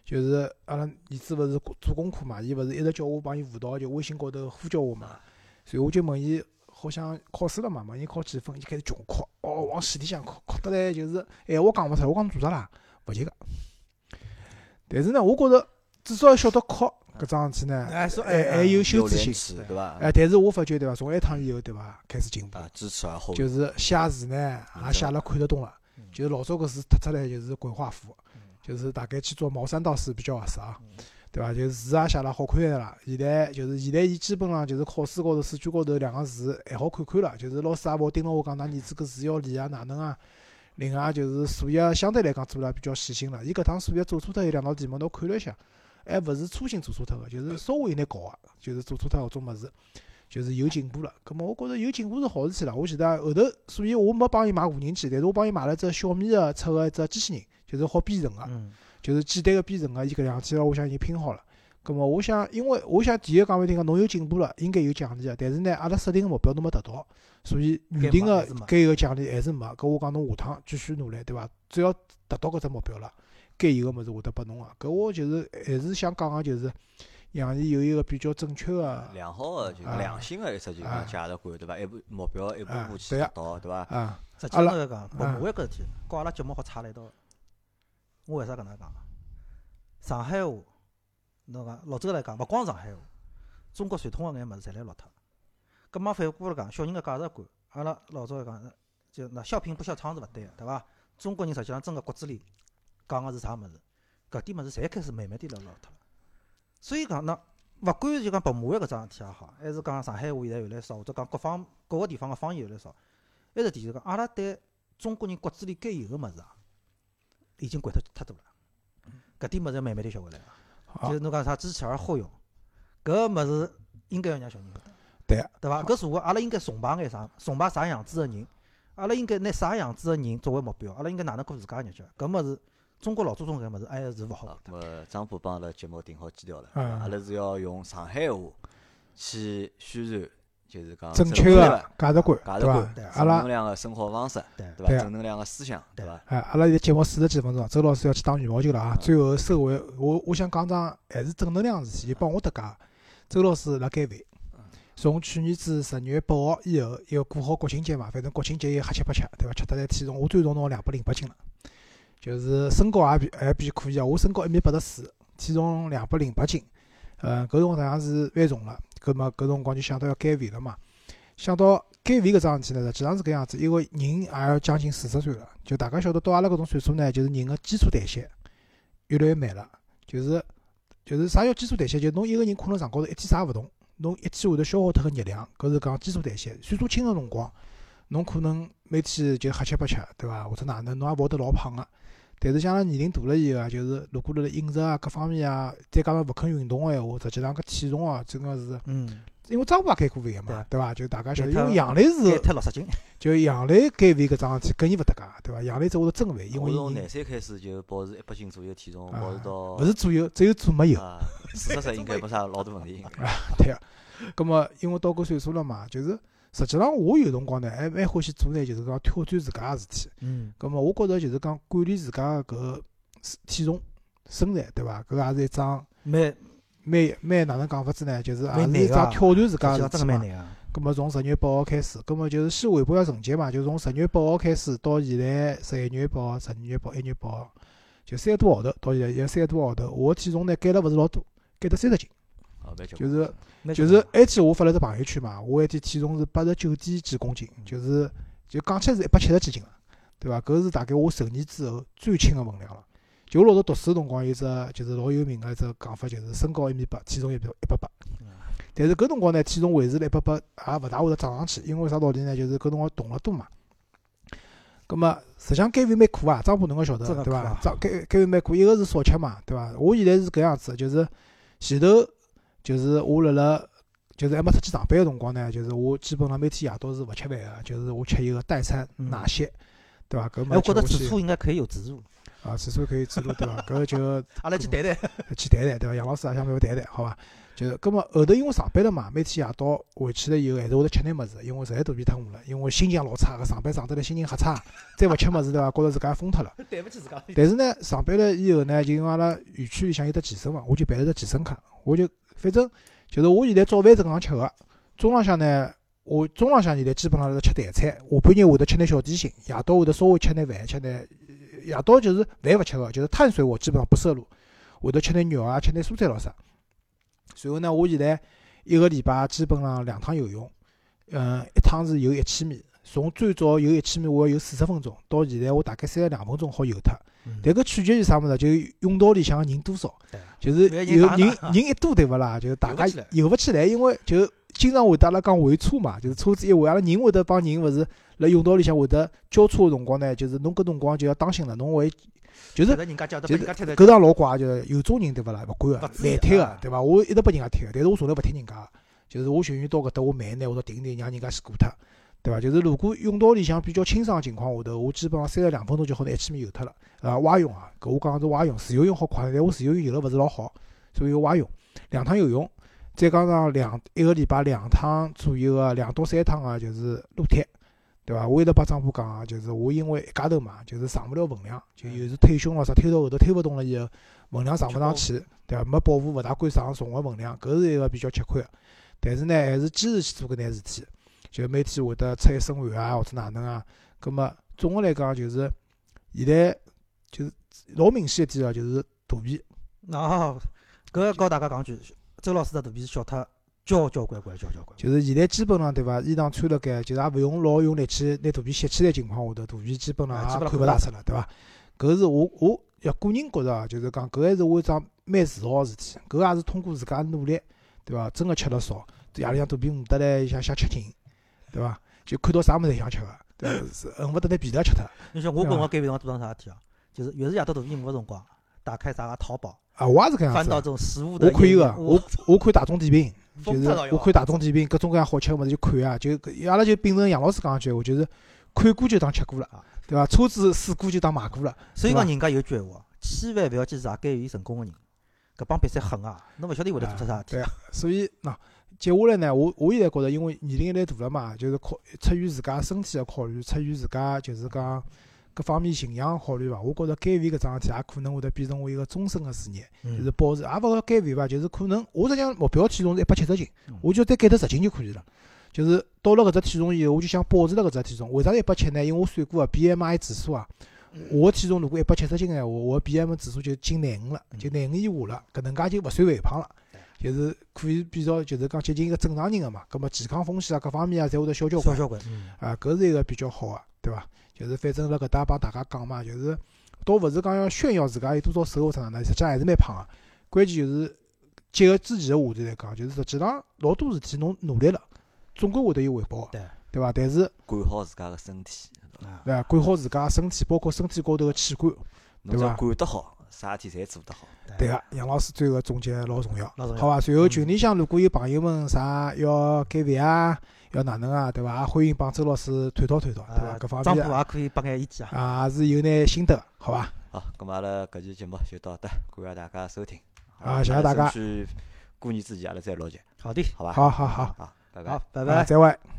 就是阿拉儿子勿是做功课嘛，伊勿是一直叫我帮伊辅导，就微信高头呼叫我嘛。所以我就问伊，好像考试了嘛？问伊考几分？伊开始穷哭，哦，往死里向哭，哭得来就是闲话讲勿出来。我讲做啥啦？勿及格。但是呢，我觉着至少要晓得哭搿桩事体呢，还还有羞耻心，对伐？哎，但是我发觉对伐？从埃趟以后对伐？开始进步，支持啊，就是写字呢，也写了看得懂了。就是老早搿字突出来就是鬼画符。就是大概去做茅山道士比较合适啊，对伐？就是字也写了好看个啦。现在就是现在，伊基本上就是考试高头、试卷高头两个字还好看看了。就是老师也勿好盯牢我讲，㑚儿子搿字要练啊，哪能啊？另外就是数学相对来讲做了比较细心了。伊搿趟数学做错脱有两道题目，侬看了一下，还勿是粗心做错脱个，就是稍微有眼搞个，就是做错脱搿种物事。就是有进步了，葛末我觉着有进步是好事体了。我记得后头，所以我没帮伊买无人机，但是我帮伊买了只小米个出个一只机器人，就是好编程个，就是简单个编程个。伊搿两天我想已经拼好了。葛末我想，因为我想第一讲勿听个，侬有进步了，应该有奖励个。但是呢，阿拉设定个目标都没达到，所以预定个该有个奖励还是没。搿我讲侬下趟继续努力，对伐？只要达到搿只目标了，该有个物事会得拨侬个。搿我就是还是想讲个，就是。杨毅有一个比较正确个、良好个、就良心个一只就讲价值观，对伐？一步目标一步步去达到，对伐？啊，实际上来讲，不我搿事体，跟阿拉节目好差了一道。我为啥搿能讲？上海话，侬讲老周来讲，勿光上海话，中国传统个眼物事侪来落脱。搿么反过来讲，小人个价值观，阿拉老早讲，就那笑贫不笑娼是勿对个，对伐？中国人实际上真个骨子里讲个是啥物事？搿点物事侪开始慢慢点落落脱了。所以讲，那勿管就讲白马湾搿桩事体也好，还是讲上海话现在越来越少，或者讲各方各个地方个方言越来越少，埃是第一个，阿拉对中国人骨子里该有个物事啊，已经惯脱太多了。搿点物事慢慢点学会来个，就是侬讲啥知耻而后勇，搿物事应该要让小人晓得。对对伐？搿社会阿拉应该崇拜眼啥？崇拜啥样子个人？阿拉应该拿啥样子个人作为目标？阿拉应该哪能过自家个日脚？搿物事。中国老祖宗搿物事还是勿好。么张浦帮阿拉节目定好基调了，阿拉是要用上海话去宣传，就是讲正确个价值观，对伐？正能量个生活方式，对伐？正能量个思想，对伐？哎，阿拉现在节目四十几分钟，周老师要去打羽毛球了啊！最后收尾，我我想讲桩还是正能量个事体，帮我搭界。周老师辣减肥，从去年子十月八号以后，要过好国庆节嘛，反正国庆节又瞎吃八吃，对伐？吃得来体重，我最重侬两百零八斤了。就是身高也比还比可以啊，我身高一米八十四，体重两百零八斤，呃，搿辰光实际上是犯重了，搿么搿辰光就想到要减肥了嘛，想到减肥搿桩事体呢，实际上是搿样子，因为人也要将近四十岁了，就大家晓得到阿拉搿种岁数呢，就是人个基础代谢越来越慢了，就是就是啥叫基础代谢？就侬一个人可能上高头一天啥勿动，侬一天会得消耗脱个热量，搿是讲基础代谢。岁数轻个辰光，侬可能每天就瞎吃八吃，对伐？或者哪能，侬也勿会得老胖个。但是像拉年龄大了以后啊，就是如果辣辣饮食啊各方面啊，再加上勿肯运动个闲话，实际上搿体重啊，真个是，嗯，因为张波也减过肥个嘛，对伐？就大家晓得，因为杨磊是减六十斤，就杨磊减肥搿桩事体跟伊勿搭界，对伐？杨磊只会得增肥，因为从廿岁开始就保持一百斤左右体重，保持到勿是左右，只有左没有，四十岁应该没啥老大问题。啊，对啊，葛末因为到搿岁数了嘛，就是。实际上，我有辰光呢，还蛮欢喜做呢，就是讲挑战自家个事体。嗯。咁么，我觉着就是讲管理自家个搿体重、身材，对伐？搿也是一桩蛮蛮蛮哪能讲法子呢？就是也是一桩挑战自家个事体嘛。咁么，从十月八号开始，咁么就是先汇报下成绩嘛。就从十月八号开始到现在十一月八号、十二月八、一月八号，就三个多号头，到现在有三个多号头，我体重呢减了勿是老多，减得三十斤。就是。就是埃天我发了只朋友圈嘛，我埃天体重是八十九点几公斤，就是就讲起来是一百七十几斤了，对伐？搿是大概我成年之后最轻个分量了。就我老早读书辰光有只就是老有名个一只讲法，就是身高一米八，体重一百一百八。但是搿辰光呢，体重维持了一百八，也勿大会得涨上去，因为啥道理呢？就是搿辰光动了多嘛。葛末实际上减肥蛮苦啊，张波侬个晓得对伐？张减减肥蛮苦，一个是少吃嘛，对伐？我现在是搿样子，就是前头。就是我辣辣，就是还没出去上班个辰光呢，就是我基本上每天夜到是勿吃饭个，就是我吃一个代餐奶昔，对伐？搿么我觉得此处应该可以有植入。啊，此处可以植入，对伐？搿就 阿拉去谈谈，去谈谈，对伐？杨老师也想陪我谈谈，好伐？就是，搿么后头因为上班了嘛，每天夜到回去了以后，还是会得吃点物事，因为实在肚皮疼我了，因为心情老差个，上班上得来心情瞎差，再勿吃物事对伐？觉着自家疯脱了。对勿起自家。但是呢，上班了以后呢，就因为阿拉园区里向有得健身房，我就办了只健身卡，我就。反正就是我现在早饭正常吃个，中浪向呢，我中浪向现在基本上是吃淡菜，下半日会得吃点小点心，夜到会得稍微吃点饭，吃点夜到就是饭勿吃个，就是碳水我基本上不摄入，会得吃点肉啊，吃点蔬菜咾啥。随后呢，我现在一个礼拜基本上两趟游泳，嗯，一趟是游一千米，从最早游一千米我要游四十分钟，到现在我大概三十两分钟好游脱。但搿取决于啥物事？就甬道里向人多少，就是有人人一多对勿啦？就是大家游勿起来，因为就经常会得阿拉讲围车嘛，就是车子一围，阿拉人会得帮人勿是辣甬道里向会得交叉个辰光呢，就是侬搿辰光就要当心了，侬会就是就是搿场老怪，就是有种人对勿啦？勿管个，难踢个对伐？我一直拨人家踢，但是我从来勿踢人家，就是我寻愿到搿搭我慢一点，或者停停，让人家先过脱。对伐？就是如果泳道里向比较清爽情况下头，我基本上三十两分钟就好拿一千米游脱了。啊，蛙泳啊，搿我讲是蛙泳，自由泳好快，但我自由泳游了勿是老好，所以蛙泳两趟游泳，再加上两一个礼拜两趟左右个两到三趟个就是撸铁，对伐？我一直帮张波讲啊，就是我因为一家头嘛，就是上勿了分量，就有时推胸咯啥，推到后头推勿动了以后，分量上勿上去，对伐？没保护，勿大敢上重个分量，搿是一个比较吃亏个。但是呢，还是坚持去做搿件事体。就每天会得出一身汗啊，或者哪能啊？葛末总个来讲，就是现在就是老明显一点哦，就是肚皮。哦，搿告大家讲句，周老师的肚皮是小脱交交关关，交交关。就是现在基本上对伐？衣裳穿了该，就是也勿用老用力气拿肚皮吸起来情况下头，肚皮基本上也看勿大出了，对伐？搿是我我要个人觉着啊，就是讲搿还是我一桩蛮自豪个事体。搿也是通过自家努力，对伐？真个吃了少，夜里向肚皮饿得来，想想吃人。对伐？就看到啥物事想吃个，对，是恨勿得拿皮条吃脱。你像我跟我减肥辰光做桩啥事体啊？就是越是夜到肚皮饿个辰光，打开啥个淘宝啊，我也是搿样子。翻到种食物的。我可以个，我我看大众点评，就是我看大众点评各种各样好吃个物事就看啊，就阿拉就秉承杨老师讲句话，就是看过就当吃过了，对伐？车子试过就当买过了。所以讲人家有句闲话，千万勿要去查减肥成功个人，搿帮比赛狠啊！侬勿晓得会得做出啥事体。对啊，所以喏。接下来呢，我我现在觉着，因为年龄越来大了嘛，就是考出于自家身体个考虑，出于自家就是讲各方面形象考虑伐。我觉着减肥搿桩事体也可能会得变成我一个终身个事业，就是保持，也勿好减肥伐，就是可能我实际上目标体重是一百七十斤，我就再减脱十斤就可以了。就是到了搿只体重以后，我就想保持辣搿只体重。为啥一百七呢？因为我算过啊，BMI 指数啊，我个体重如果一百七十斤个闲话，我 BMI 指数就进廿五了，就廿五以下了，搿能介就勿算肥胖了。就是可以比较，就是讲接近一个正常人个嘛，葛末健康风险啊，各方面啊，侪会得小交关。小交关，啊，搿是一个比较好个，对伐？就是反正辣搿搭帮大家讲嘛，就是倒勿是讲要炫耀自家有多少瘦或者哪能，实际还是蛮胖个。关键就是结合之前个话题来讲，就是实际上老多事体侬努力了，总归会得有回报个，对对伐？但是管好自家个身体，对伐？管好自家个身体，包括身体高头个器官，对伐？管得好。啥事体侪做得好，对个，杨老师最后总结老重要，好伐？随后群里向如果有朋友们啥要减肥啊，要哪能啊，对伐？也欢迎帮周老师探讨探讨，对伐？各方面张波也可以拨眼意见啊，也是有眼心得，好伐？好，咁阿拉搿期节目就到这，感谢大家收听。啊，谢谢大家。过年之前阿拉再录节。好的，好吧。好好好，好，拜拜，拜拜，再会。